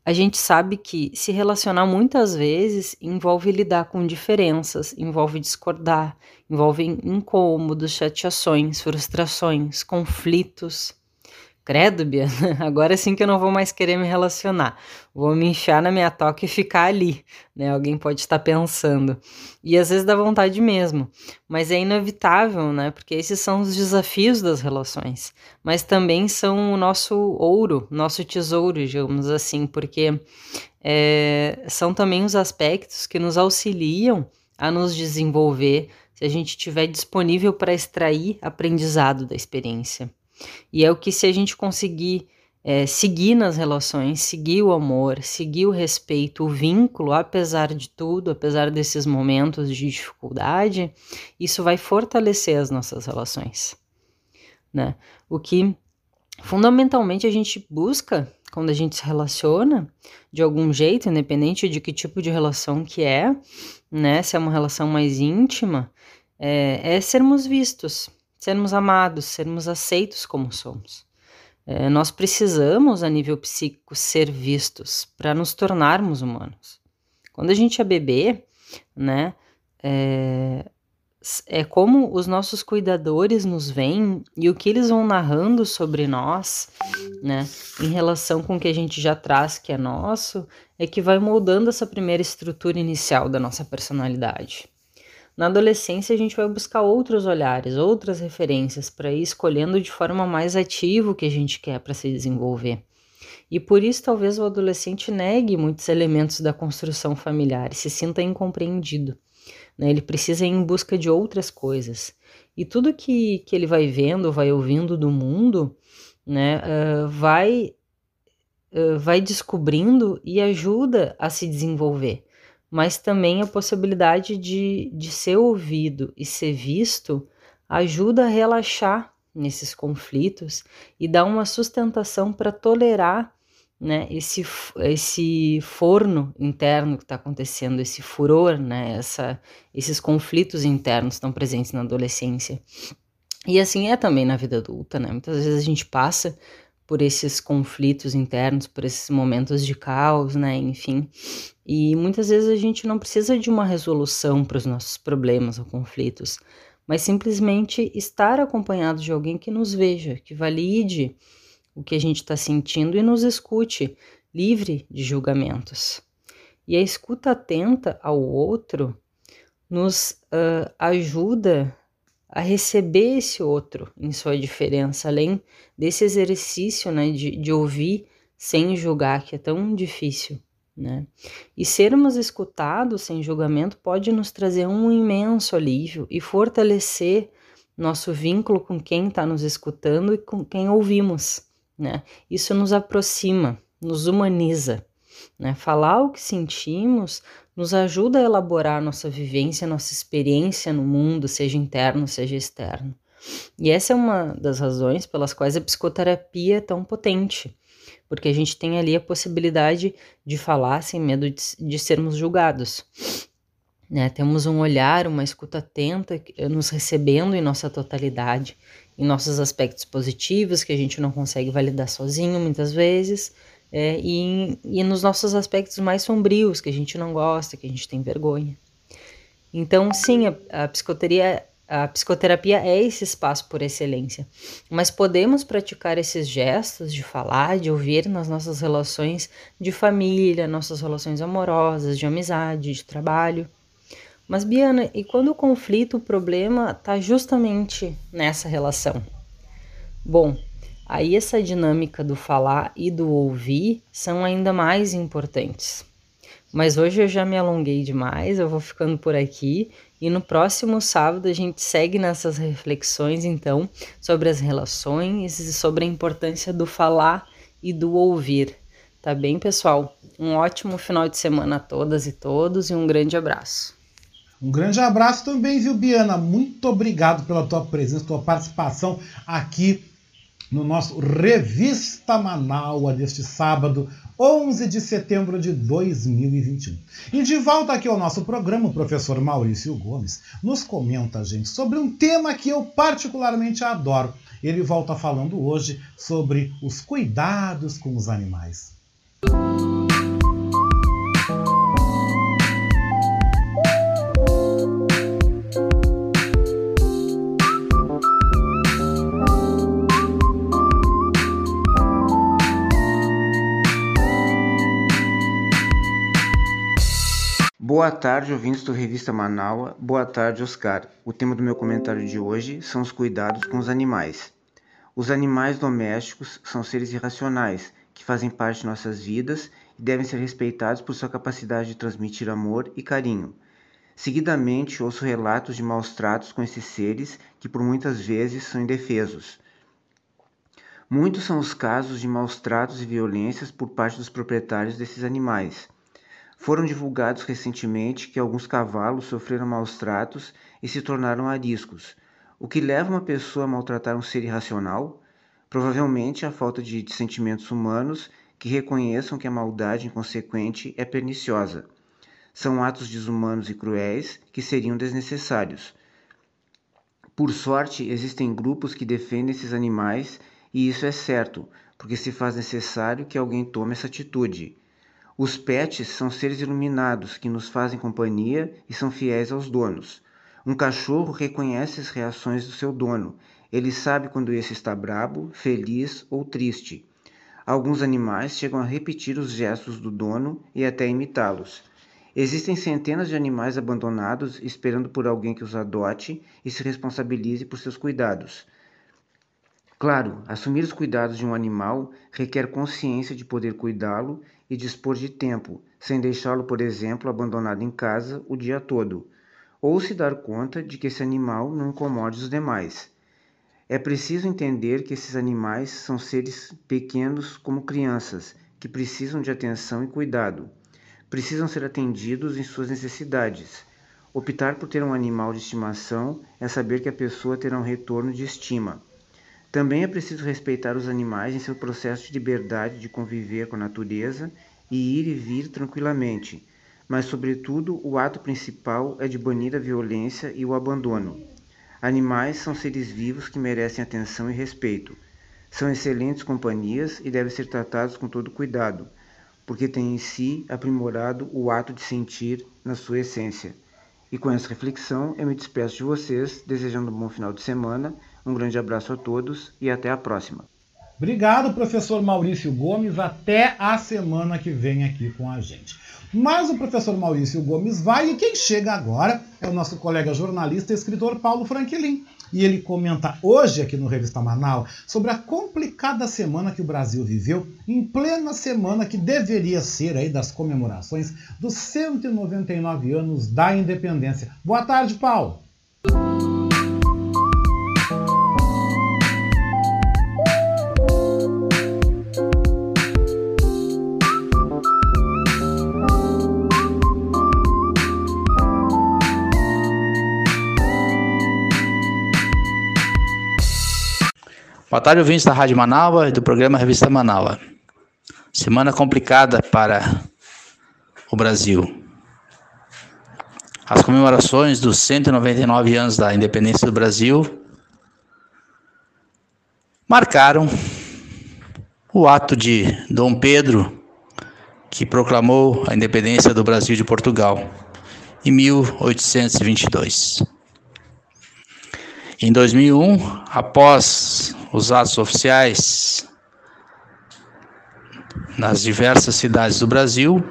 a gente sabe que se relacionar muitas vezes envolve lidar com diferenças, envolve discordar, envolve incômodos, chateações, frustrações, conflitos. Credo, Bia, <laughs> agora sim que eu não vou mais querer me relacionar. Vou me enfiar na minha toca e ficar ali, né? Alguém pode estar pensando. E às vezes dá vontade mesmo, mas é inevitável, né? Porque esses são os desafios das relações, mas também são o nosso ouro, nosso tesouro, digamos assim, porque é, são também os aspectos que nos auxiliam a nos desenvolver se a gente estiver disponível para extrair aprendizado da experiência. E é o que se a gente conseguir é, seguir nas relações, seguir o amor, seguir o respeito, o vínculo, apesar de tudo, apesar desses momentos de dificuldade, isso vai fortalecer as nossas relações, né? O que fundamentalmente a gente busca quando a gente se relaciona de algum jeito, independente de que tipo de relação que é, né? Se é uma relação mais íntima, é, é sermos vistos, sermos amados, sermos aceitos como somos. É, nós precisamos, a nível psíquico, ser vistos para nos tornarmos humanos. Quando a gente é bebê, né, é, é como os nossos cuidadores nos veem e o que eles vão narrando sobre nós, né, em relação com o que a gente já traz que é nosso, é que vai moldando essa primeira estrutura inicial da nossa personalidade. Na adolescência, a gente vai buscar outros olhares, outras referências para ir escolhendo de forma mais ativa o que a gente quer para se desenvolver. E por isso, talvez o adolescente negue muitos elementos da construção familiar e se sinta incompreendido. Né? Ele precisa ir em busca de outras coisas. E tudo que, que ele vai vendo, vai ouvindo do mundo, né, uh, vai, uh, vai descobrindo e ajuda a se desenvolver mas também a possibilidade de, de ser ouvido e ser visto ajuda a relaxar nesses conflitos e dá uma sustentação para tolerar né, esse, esse forno interno que está acontecendo, esse furor, né, essa, esses conflitos internos estão presentes na adolescência. E assim é também na vida adulta, né? Muitas vezes a gente passa por esses conflitos internos, por esses momentos de caos, né? Enfim. E muitas vezes a gente não precisa de uma resolução para os nossos problemas ou conflitos, mas simplesmente estar acompanhado de alguém que nos veja, que valide o que a gente está sentindo e nos escute, livre de julgamentos. E a escuta atenta ao outro nos uh, ajuda a receber esse outro em sua diferença, além desse exercício né, de, de ouvir sem julgar, que é tão difícil. Né? E sermos escutados sem julgamento pode nos trazer um imenso alívio e fortalecer nosso vínculo com quem está nos escutando e com quem ouvimos. Né? Isso nos aproxima, nos humaniza. Né? Falar o que sentimos nos ajuda a elaborar nossa vivência, nossa experiência no mundo, seja interno, seja externo. E essa é uma das razões pelas quais a psicoterapia é tão potente, porque a gente tem ali a possibilidade de falar sem medo de, de sermos julgados. Né? Temos um olhar, uma escuta atenta, nos recebendo em nossa totalidade, em nossos aspectos positivos, que a gente não consegue validar sozinho muitas vezes, é, e, e nos nossos aspectos mais sombrios, que a gente não gosta, que a gente tem vergonha. Então, sim, a, a a psicoterapia é esse espaço por excelência, mas podemos praticar esses gestos de falar, de ouvir nas nossas relações de família, nossas relações amorosas, de amizade, de trabalho. Mas, Biana, e quando o conflito, o problema está justamente nessa relação? Bom, Aí essa dinâmica do falar e do ouvir são ainda mais importantes. Mas hoje eu já me alonguei demais, eu vou ficando por aqui e no próximo sábado a gente segue nessas reflexões então sobre as relações e sobre a importância do falar e do ouvir. Tá bem, pessoal? Um ótimo final de semana a todas e todos e um grande abraço. Um grande abraço também, viu, Biana? Muito obrigado pela tua presença, tua participação aqui no nosso Revista Manaua deste sábado, 11 de setembro de 2021. E de volta aqui ao nosso programa, o professor Maurício Gomes nos comenta, gente, sobre um tema que eu particularmente adoro. Ele volta falando hoje sobre os cuidados com os animais. Boa tarde, ouvintes do Revista Manaua. Boa tarde, Oscar. O tema do meu comentário de hoje são os cuidados com os animais. Os animais domésticos são seres irracionais que fazem parte de nossas vidas e devem ser respeitados por sua capacidade de transmitir amor e carinho. Seguidamente, ouço relatos de maus tratos com esses seres que por muitas vezes são indefesos. Muitos são os casos de maus tratos e violências por parte dos proprietários desses animais. Foram divulgados recentemente que alguns cavalos sofreram maus tratos e se tornaram ariscos. O que leva uma pessoa a maltratar um ser irracional? Provavelmente a falta de sentimentos humanos que reconheçam que a maldade inconsequente é perniciosa. São atos desumanos e cruéis que seriam desnecessários. Por sorte, existem grupos que defendem esses animais e isso é certo, porque se faz necessário que alguém tome essa atitude. Os pets são seres iluminados que nos fazem companhia e são fiéis aos donos. Um cachorro reconhece as reações do seu dono. Ele sabe quando esse está brabo, feliz ou triste. Alguns animais chegam a repetir os gestos do dono e até imitá-los. Existem centenas de animais abandonados esperando por alguém que os adote e se responsabilize por seus cuidados. Claro, assumir os cuidados de um animal requer consciência de poder cuidá-lo e dispor de tempo, sem deixá-lo, por exemplo, abandonado em casa o dia todo, ou se dar conta de que esse animal não incomode os demais. É preciso entender que esses animais são seres pequenos como crianças, que precisam de atenção e cuidado. Precisam ser atendidos em suas necessidades. Optar por ter um animal de estimação é saber que a pessoa terá um retorno de estima. Também é preciso respeitar os animais em seu processo de liberdade de conviver com a natureza e ir e vir tranquilamente, mas, sobretudo, o ato principal é de banir a violência e o abandono. Animais são seres vivos que merecem atenção e respeito. São excelentes companhias e devem ser tratados com todo cuidado, porque têm em si aprimorado o ato de sentir na sua essência. E com essa reflexão, eu me despeço de vocês, desejando um bom final de semana. Um grande abraço a todos e até a próxima. Obrigado, professor Maurício Gomes. Até a semana que vem aqui com a gente. Mas o professor Maurício Gomes vai e quem chega agora é o nosso colega jornalista e escritor Paulo Franquelin. E ele comenta hoje aqui no Revista Manaus sobre a complicada semana que o Brasil viveu, em plena semana que deveria ser aí das comemorações dos 199 anos da independência. Boa tarde, Paulo. Boa tarde, ouvintes da Rádio Manaus e do programa Revista Manaus. Semana complicada para o Brasil. As comemorações dos 199 anos da independência do Brasil marcaram o ato de Dom Pedro, que proclamou a independência do Brasil de Portugal em 1822. Em 2001, após os atos oficiais nas diversas cidades do Brasil,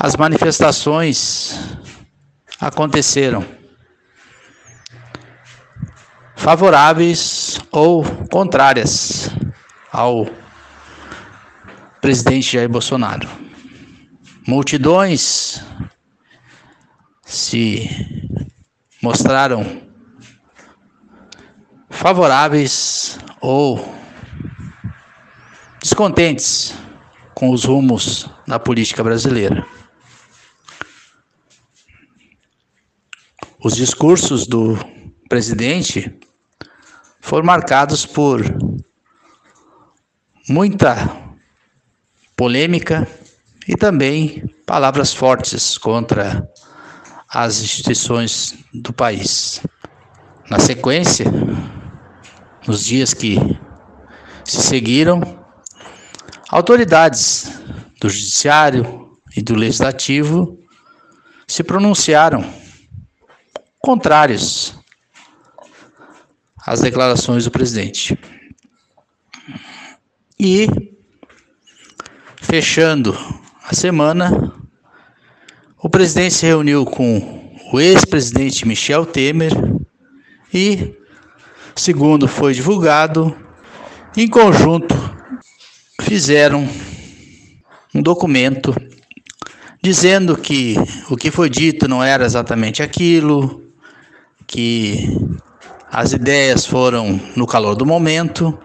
as manifestações aconteceram favoráveis ou contrárias ao presidente Jair Bolsonaro. Multidões se mostraram favoráveis ou descontentes com os rumos da política brasileira. Os discursos do presidente foram marcados por muita polêmica e também palavras fortes contra as instituições do país. Na sequência, nos dias que se seguiram, autoridades do Judiciário e do Legislativo se pronunciaram contrários às declarações do presidente. E, fechando a semana, o presidente se reuniu com o ex-presidente Michel Temer e, segundo foi divulgado, em conjunto fizeram um documento dizendo que o que foi dito não era exatamente aquilo, que as ideias foram no calor do momento,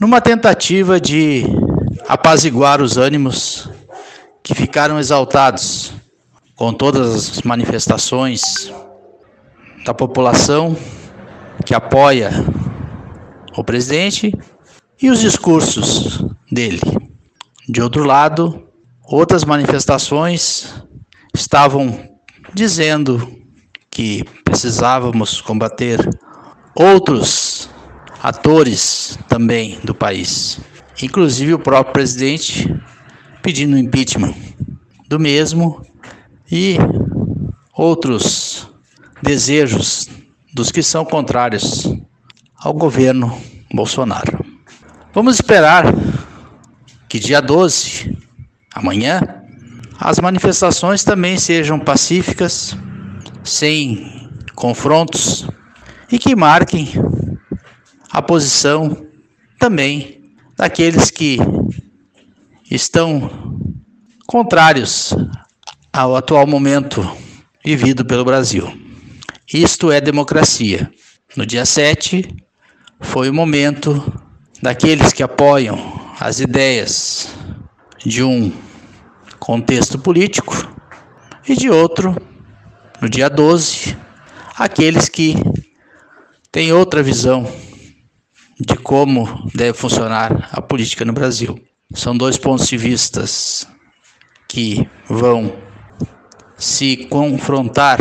numa tentativa de apaziguar os ânimos que ficaram exaltados com todas as manifestações da população que apoia o presidente e os discursos dele. De outro lado, outras manifestações estavam dizendo que precisávamos combater outros atores também do país, inclusive o próprio presidente pedindo impeachment do mesmo e outros desejos dos que são contrários ao governo Bolsonaro. Vamos esperar que dia 12, amanhã, as manifestações também sejam pacíficas, sem confrontos e que marquem a posição também daqueles que estão contrários ao atual momento vivido pelo Brasil. Isto é democracia. No dia 7 foi o momento daqueles que apoiam as ideias de um contexto político e de outro, no dia 12, aqueles que tem outra visão de como deve funcionar a política no Brasil. São dois pontos de vistas que vão se confrontar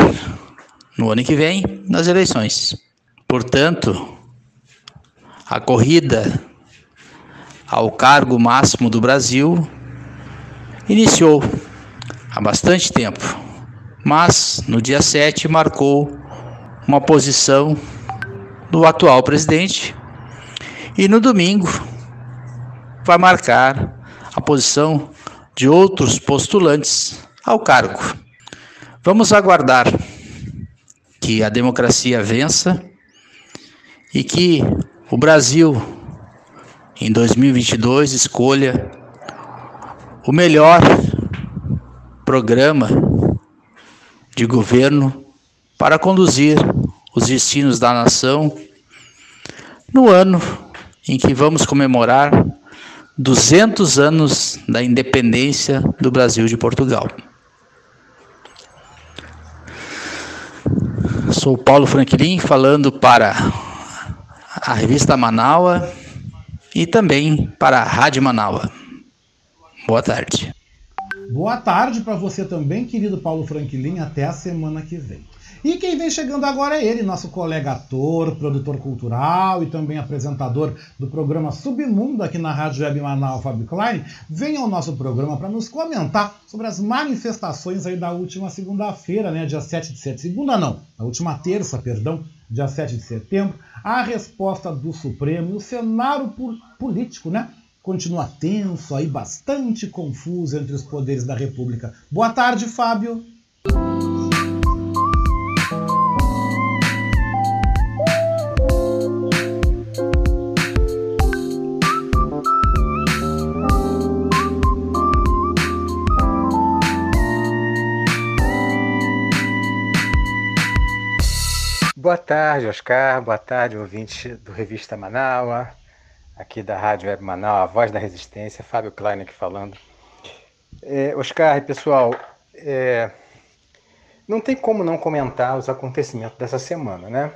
no ano que vem nas eleições. Portanto, a corrida ao cargo máximo do Brasil iniciou há bastante tempo, mas no dia 7 marcou uma posição do atual presidente e no domingo vai marcar a posição de outros postulantes ao cargo. Vamos aguardar que a democracia vença e que o Brasil em 2022 escolha o melhor programa de governo para conduzir os destinos da nação no ano em que vamos comemorar 200 anos da independência do Brasil de Portugal. Sou Paulo Franklin falando para a revista Manaua e também para a Rádio Manaua. Boa tarde. Boa tarde para você também, querido Paulo Franklin. Até a semana que vem. E quem vem chegando agora é ele, nosso colega ator, produtor cultural e também apresentador do programa Submundo aqui na Rádio Web Manaus, Fábio Klein. Vem ao nosso programa para nos comentar sobre as manifestações aí da última segunda-feira, né, dia 7 de setembro. Segunda não, na última terça, perdão, dia 7 de setembro. A resposta do Supremo, o cenário político, né? Continua tenso aí, bastante confuso entre os poderes da República. Boa tarde, Fábio. Boa tarde, Oscar. Boa tarde, ouvinte do Revista Manaua, aqui da Rádio Web Manaus, a voz da resistência, Fábio Klein aqui falando. É, Oscar, pessoal, é, não tem como não comentar os acontecimentos dessa semana, né?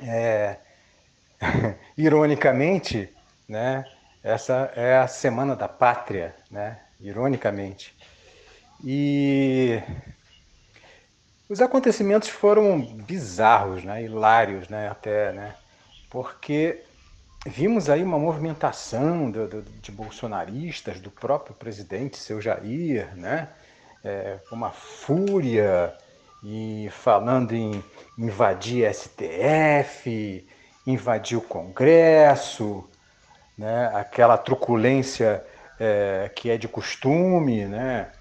É, <laughs> ironicamente, né, essa é a Semana da Pátria, né? Ironicamente. E os acontecimentos foram bizarros, né? hilários né? até, né? porque vimos aí uma movimentação do, do, de bolsonaristas, do próprio presidente, seu Jair, né? É, uma fúria e falando em invadir STF, invadir o Congresso, né? aquela truculência é, que é de costume, né?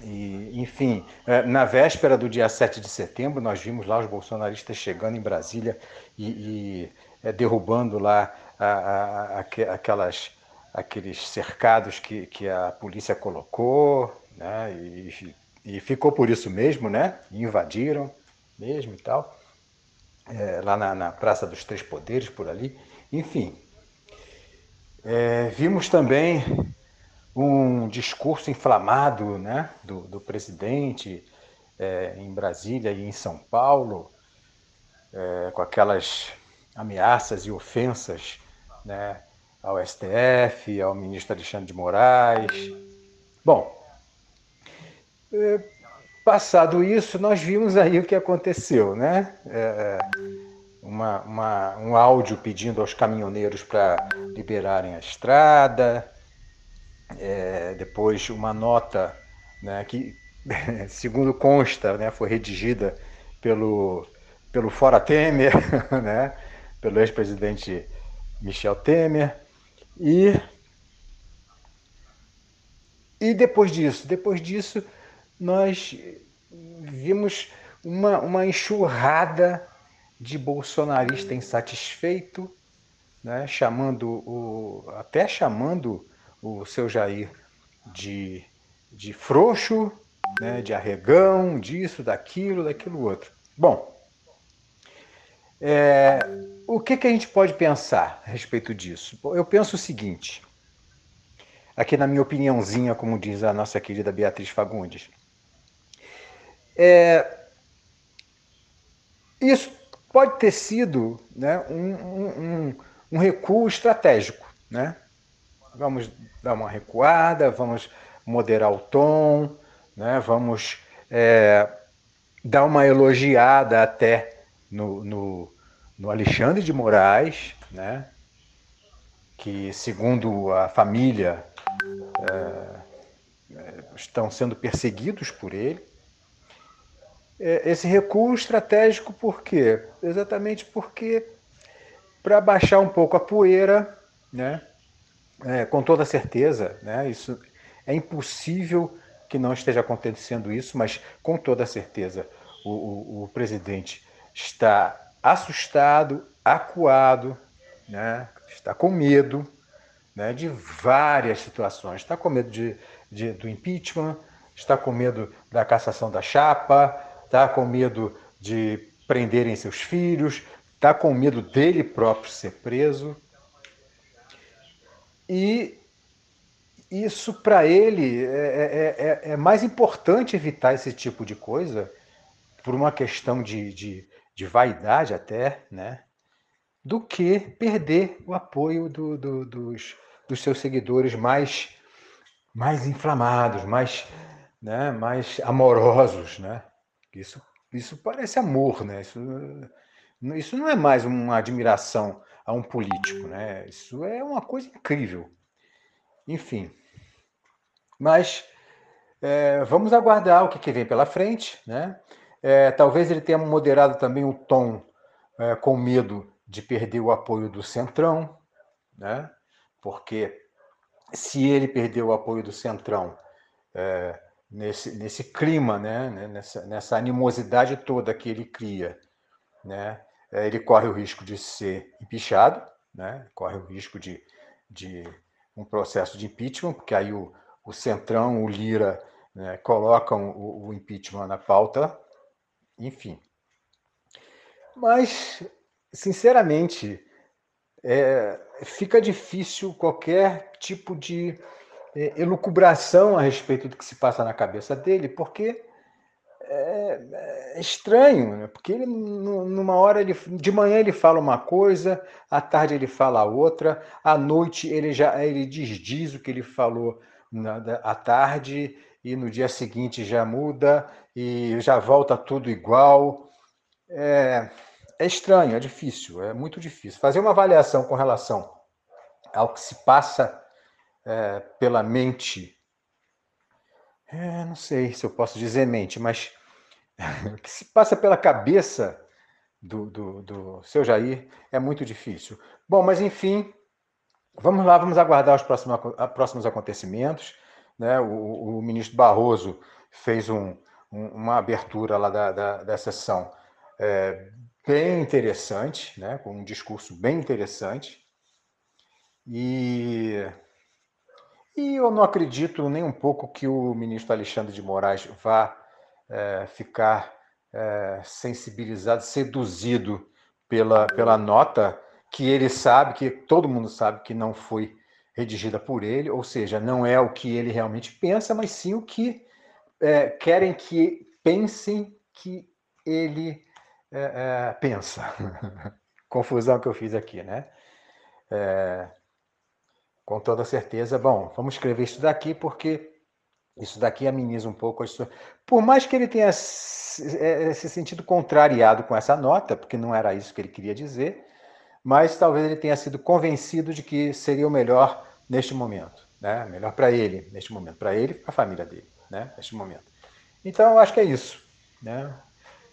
E, enfim, é, na véspera do dia 7 de setembro, nós vimos lá os bolsonaristas chegando em Brasília e, e é, derrubando lá a, a, a, aquelas, aqueles cercados que, que a polícia colocou, né? E, e ficou por isso mesmo, né? Invadiram mesmo e tal, é, lá na, na, Praça dos Três Poderes, por ali. Enfim, é, vimos também um discurso inflamado né, do, do presidente é, em Brasília e em São Paulo, é, com aquelas ameaças e ofensas né, ao STF, ao ministro Alexandre de Moraes. Bom, é, passado isso, nós vimos aí o que aconteceu, né? É, uma, uma, um áudio pedindo aos caminhoneiros para liberarem a estrada, é, depois uma nota né, que, <laughs> segundo consta, né, foi redigida pelo, pelo Fora Temer, <laughs> né, pelo ex-presidente Michel Temer. E, e depois disso, depois disso, nós vimos uma, uma enxurrada de bolsonarista insatisfeito, né, chamando o, até chamando o seu Jair de, de frouxo, né, de arregão, disso, daquilo, daquilo outro. Bom, é, o que, que a gente pode pensar a respeito disso? Eu penso o seguinte, aqui na minha opiniãozinha, como diz a nossa querida Beatriz Fagundes. É, isso pode ter sido né, um, um, um recuo estratégico. Né? Vamos dar uma recuada, vamos moderar o tom, né? vamos é, dar uma elogiada até no, no, no Alexandre de Moraes, né? que, segundo a família, é, estão sendo perseguidos por ele. É, esse recuo estratégico por quê? Exatamente porque para baixar um pouco a poeira, né? É, com toda certeza, né? Isso é impossível que não esteja acontecendo isso, mas com toda certeza o, o, o presidente está assustado, acuado, né? Está com medo, né? De várias situações. Está com medo de, de do impeachment, está com medo da cassação da chapa, está com medo de prenderem seus filhos, está com medo dele próprio ser preso. E isso para ele é, é, é, é, mais importante evitar esse tipo de coisa, por uma questão de, de, de vaidade até, né? do que perder o apoio do, do, dos, dos seus seguidores mais, mais inflamados, mais, né? mais amorosos. Né? Isso, isso parece amor, né? Isso, isso não é mais uma admiração a um político, né? Isso é uma coisa incrível. Enfim. Mas é, vamos aguardar o que, que, vem pela frente, né? É, talvez ele tenha moderado também o tom é, com medo de perder o apoio do Centrão, né? Porque se ele perder o apoio do Centrão, é, nesse, nesse clima, né, nessa, nessa animosidade toda que ele cria, né, ele corre o risco de ser empichado, né, corre o risco de, de um processo de impeachment, porque aí o, o Centrão, o Lira, né, colocam o, o impeachment na pauta, enfim. Mas, sinceramente, é, fica difícil qualquer tipo de é, elucubração a respeito do que se passa na cabeça dele, porque é, é estranho, né? porque ele, numa hora, ele, de manhã ele fala uma coisa, à tarde ele fala outra, à noite ele já ele desdiz o que ele falou na, à tarde, e no dia seguinte já muda, e já volta tudo igual. É, é estranho, é difícil, é muito difícil. Fazer uma avaliação com relação ao que se passa é, pela mente, é, não sei se eu posso dizer mente, mas <laughs> o que se passa pela cabeça do, do, do seu Jair é muito difícil. Bom, mas enfim, vamos lá, vamos aguardar os próximos, próximos acontecimentos. Né? O, o ministro Barroso fez um, um, uma abertura lá da, da, da sessão é, bem interessante, né? com um discurso bem interessante. E e eu não acredito nem um pouco que o ministro Alexandre de Moraes vá é, ficar é, sensibilizado, seduzido pela, pela nota que ele sabe, que todo mundo sabe que não foi redigida por ele, ou seja, não é o que ele realmente pensa, mas sim o que é, querem que pensem que ele é, é, pensa. <laughs> Confusão que eu fiz aqui, né? É, com toda certeza. Bom, vamos escrever isso daqui porque isso daqui ameniza um pouco história. Por mais que ele tenha é, se sentido contrariado com essa nota, porque não era isso que ele queria dizer, mas talvez ele tenha sido convencido de que seria o melhor neste momento, né? Melhor para ele neste momento, para ele para a família dele, né? Neste momento. Então, eu acho que é isso, né?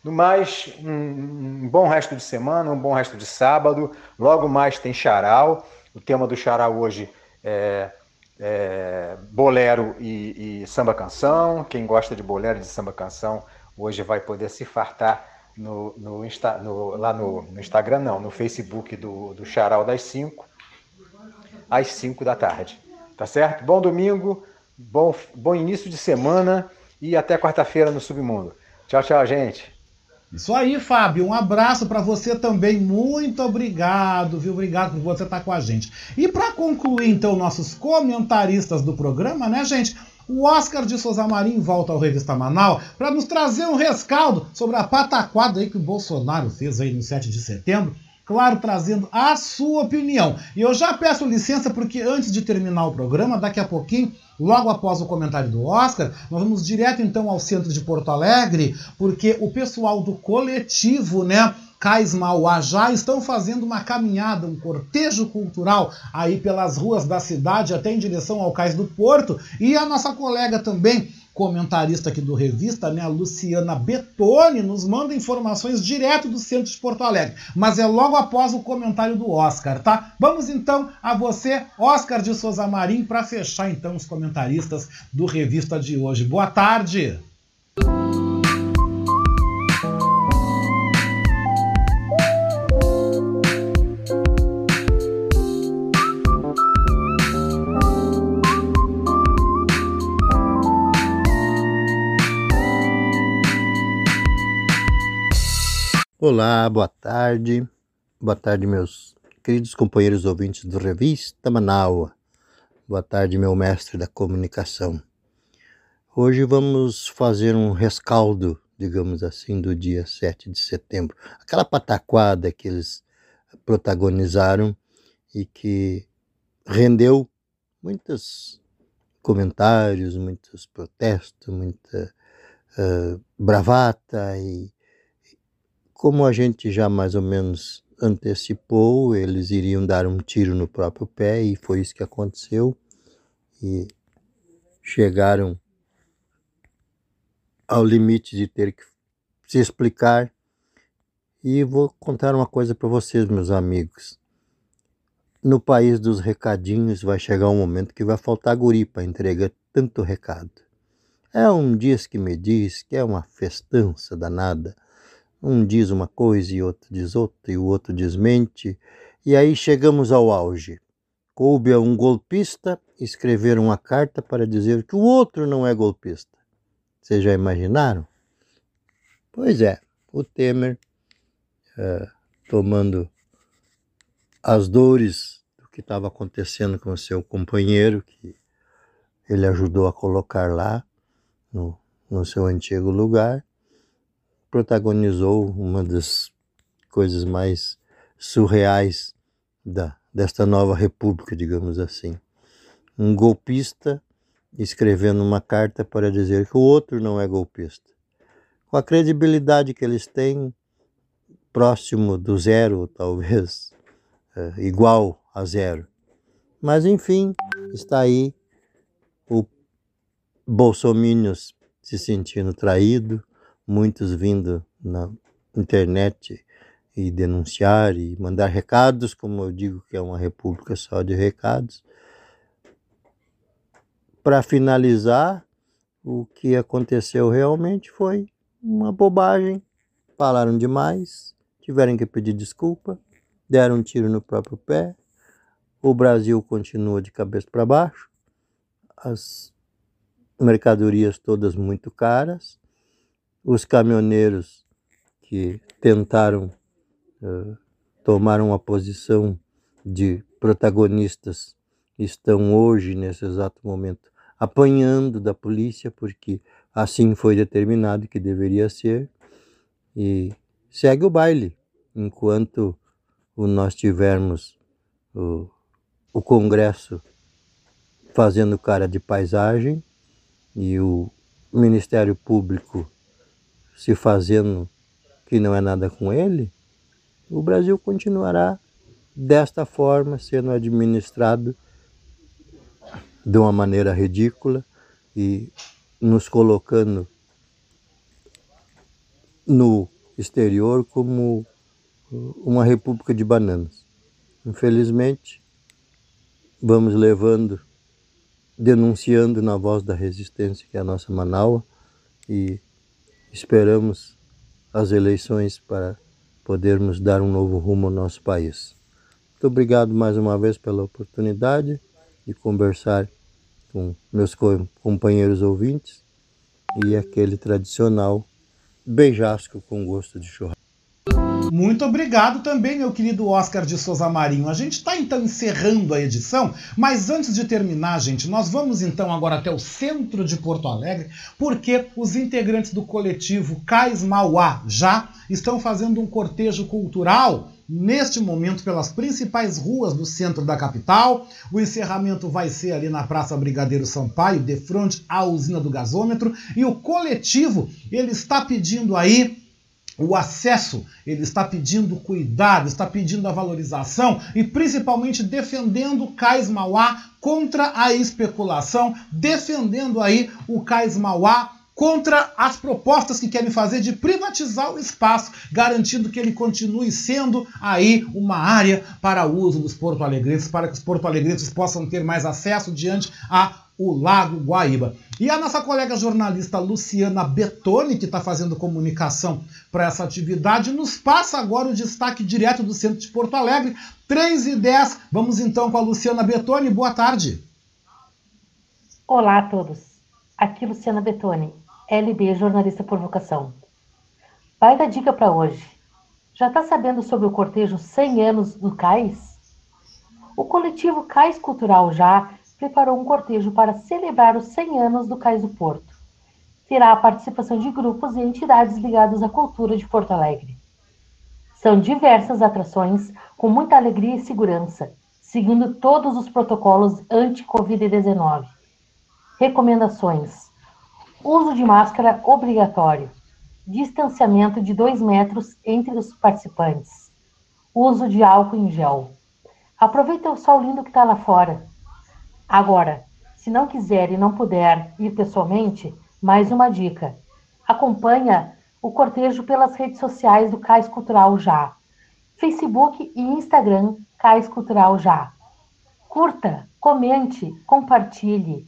No mais, um, um bom resto de semana, um bom resto de sábado. Logo mais tem Charal. O tema do Charal hoje é, é, bolero e, e, samba canção. Quem gosta de bolero e de samba canção hoje vai poder se fartar no, no, Insta, no lá no, no, Instagram, não, no Facebook do, do Charal das 5, às 5 da tarde. Tá certo? Bom domingo, bom, bom início de semana e até quarta-feira no Submundo. Tchau, tchau, gente. Isso aí, Fábio. Um abraço para você também. Muito obrigado, viu? Obrigado por você estar com a gente. E para concluir, então, nossos comentaristas do programa, né, gente? o Oscar de Souza Marim volta ao Revista Manaus para nos trazer um rescaldo sobre a pataquada aí que o Bolsonaro fez aí no 7 de setembro claro, trazendo a sua opinião. E eu já peço licença porque antes de terminar o programa, daqui a pouquinho, logo após o comentário do Oscar, nós vamos direto então ao centro de Porto Alegre, porque o pessoal do coletivo, né, Cais Mauá já estão fazendo uma caminhada, um cortejo cultural aí pelas ruas da cidade até em direção ao Cais do Porto. E a nossa colega também, comentarista aqui do Revista, né, a Luciana Betoni, nos manda informações direto do centro de Porto Alegre. Mas é logo após o comentário do Oscar, tá? Vamos então a você, Oscar de Souza Marim, para fechar então os comentaristas do Revista de hoje. Boa tarde! Olá, boa tarde. Boa tarde, meus queridos companheiros ouvintes do Revista Manaua. Boa tarde, meu mestre da comunicação. Hoje vamos fazer um rescaldo, digamos assim, do dia 7 de setembro. Aquela pataquada que eles protagonizaram e que rendeu muitos comentários, muitos protestos, muita uh, bravata e como a gente já mais ou menos antecipou, eles iriam dar um tiro no próprio pé e foi isso que aconteceu. E chegaram ao limite de ter que se explicar. E vou contar uma coisa para vocês, meus amigos. No país dos recadinhos vai chegar um momento que vai faltar guri para entregar tanto recado. É um dias que me diz que é uma festança danada um diz uma coisa e outro diz outra, e o outro desmente, e aí chegamos ao auge. Coube a um golpista escrever uma carta para dizer que o outro não é golpista. Vocês já imaginaram? Pois é, o Temer, é, tomando as dores do que estava acontecendo com seu companheiro, que ele ajudou a colocar lá no, no seu antigo lugar, protagonizou uma das coisas mais surreais da, desta nova república, digamos assim. Um golpista escrevendo uma carta para dizer que o outro não é golpista. Com a credibilidade que eles têm, próximo do zero, talvez é, <laughs> igual a zero. Mas enfim, está aí o Bolsominions se sentindo traído, muitos vindo na internet e denunciar e mandar recados, como eu digo que é uma república só de recados. Para finalizar, o que aconteceu realmente foi uma bobagem. Falaram demais, tiveram que pedir desculpa, deram um tiro no próprio pé. O Brasil continua de cabeça para baixo, as mercadorias todas muito caras, os caminhoneiros que tentaram uh, tomar uma posição de protagonistas estão hoje, nesse exato momento, apanhando da polícia, porque assim foi determinado que deveria ser, e segue o baile, enquanto nós tivermos o, o Congresso fazendo cara de paisagem e o Ministério Público se fazendo que não é nada com ele, o Brasil continuará desta forma sendo administrado de uma maneira ridícula e nos colocando no exterior como uma república de bananas. Infelizmente, vamos levando, denunciando na voz da resistência, que é a nossa Manaus, e Esperamos as eleições para podermos dar um novo rumo ao nosso país. Muito obrigado mais uma vez pela oportunidade de conversar com meus companheiros ouvintes e aquele tradicional beijasco com gosto de churrasco. Muito obrigado também, meu querido Oscar de Souza Marinho. A gente está então encerrando a edição, mas antes de terminar, gente, nós vamos então agora até o centro de Porto Alegre, porque os integrantes do coletivo Cais Mauá já estão fazendo um cortejo cultural neste momento pelas principais ruas do centro da capital. O encerramento vai ser ali na Praça Brigadeiro Sampaio, de frente à usina do gasômetro, e o coletivo ele está pedindo aí o acesso, ele está pedindo cuidado, está pedindo a valorização e principalmente defendendo o Cais Mauá contra a especulação, defendendo aí o Cais Mauá contra as propostas que querem fazer de privatizar o espaço, garantindo que ele continue sendo aí uma área para uso dos porto-alegrenses, para que os porto-alegrenses possam ter mais acesso diante a o Lago Guaíba. E a nossa colega jornalista Luciana Betoni, que está fazendo comunicação para essa atividade, nos passa agora o destaque direto do centro de Porto Alegre, 3 e 10. Vamos então com a Luciana Betoni. Boa tarde. Olá a todos. Aqui Luciana Betoni. LB, jornalista por vocação. Vai da dica para hoje. Já está sabendo sobre o cortejo 100 anos do CAIS? O coletivo CAIS Cultural Já preparou um cortejo para celebrar os 100 anos do Cais do Porto. Terá a participação de grupos e entidades ligados à cultura de Porto Alegre. São diversas atrações com muita alegria e segurança, seguindo todos os protocolos anti-Covid-19. Recomendações: Uso de máscara obrigatório. Distanciamento de 2 metros entre os participantes. Uso de álcool em gel. Aproveita o sol lindo que está lá fora. Agora, se não quiser e não puder ir pessoalmente, mais uma dica. Acompanha o cortejo pelas redes sociais do Cais Cultural Já. Facebook e Instagram Cais Cultural Já. Curta, comente, compartilhe.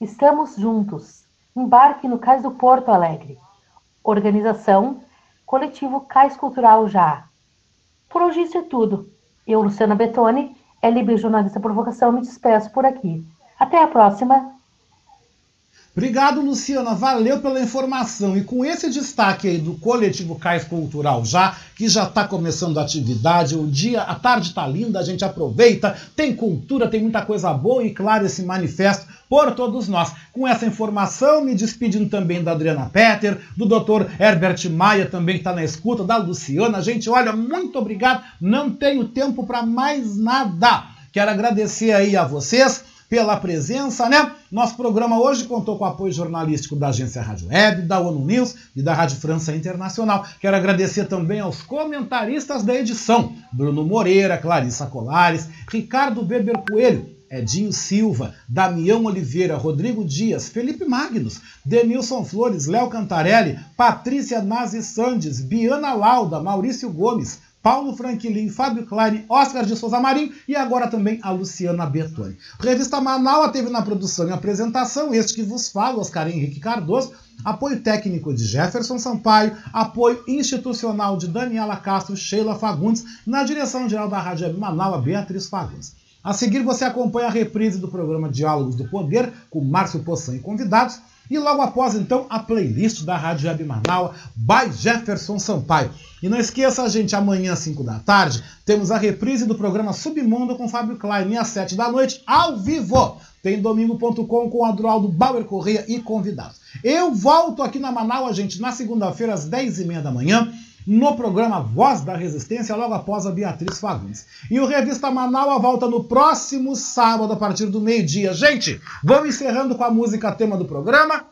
Estamos juntos. Embarque no Cais do Porto Alegre. Organização Coletivo Cais Cultural Já. Por hoje isso é tudo. Eu, Luciana Betoni, LB Jornalista por Vocação, me despeço por aqui. Até a próxima. Obrigado, Luciana. Valeu pela informação. E com esse destaque aí do coletivo Cais Cultural já, que já está começando a atividade, o dia, a tarde está linda, a gente aproveita, tem cultura, tem muita coisa boa e, claro, esse manifesto por todos nós. Com essa informação, me despedindo também da Adriana Petter, do Dr. Herbert Maia, também que está na escuta, da Luciana. Gente, olha, muito obrigado. Não tenho tempo para mais nada. Quero agradecer aí a vocês pela presença, né? Nosso programa hoje contou com o apoio jornalístico da agência Rádio Web, da ONU News e da Rádio França Internacional. Quero agradecer também aos comentaristas da edição: Bruno Moreira, Clarissa Colares, Ricardo Weber Coelho, Edinho Silva, Damião Oliveira, Rodrigo Dias, Felipe Magnus, Denilson Flores, Léo Cantarelli, Patrícia Nazi Sandes, Biana Lauda, Maurício Gomes, Paulo Franklin, Fábio Klein, Oscar de Souza Marinho e agora também a Luciana Bertoni. Revista Manaus teve na produção e apresentação este que vos fala, Oscar Henrique Cardoso, apoio técnico de Jefferson Sampaio, apoio institucional de Daniela Castro, Sheila Fagundes, na direção geral da Rádio Manaus, Beatriz Fagundes. A seguir você acompanha a reprise do programa Diálogos do Poder com Márcio Poçan e convidados e logo após, então, a playlist da Rádio Web Manaus, by Jefferson Sampaio. E não esqueça, gente, amanhã às 5 da tarde, temos a reprise do programa Submundo com Fábio Klein, às 7 da noite, ao vivo. Tem domingo.com com Adroaldo Bauer Correia e convidados. Eu volto aqui na Manaus, gente, na segunda-feira, às 10h30 da manhã, no programa Voz da Resistência, logo após a Beatriz Fagundes. E o Revista Manaus volta no próximo sábado, a partir do meio-dia. Gente, vamos encerrando com a música tema do programa.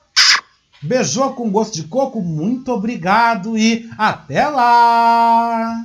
Beijou com gosto de coco, muito obrigado e até lá!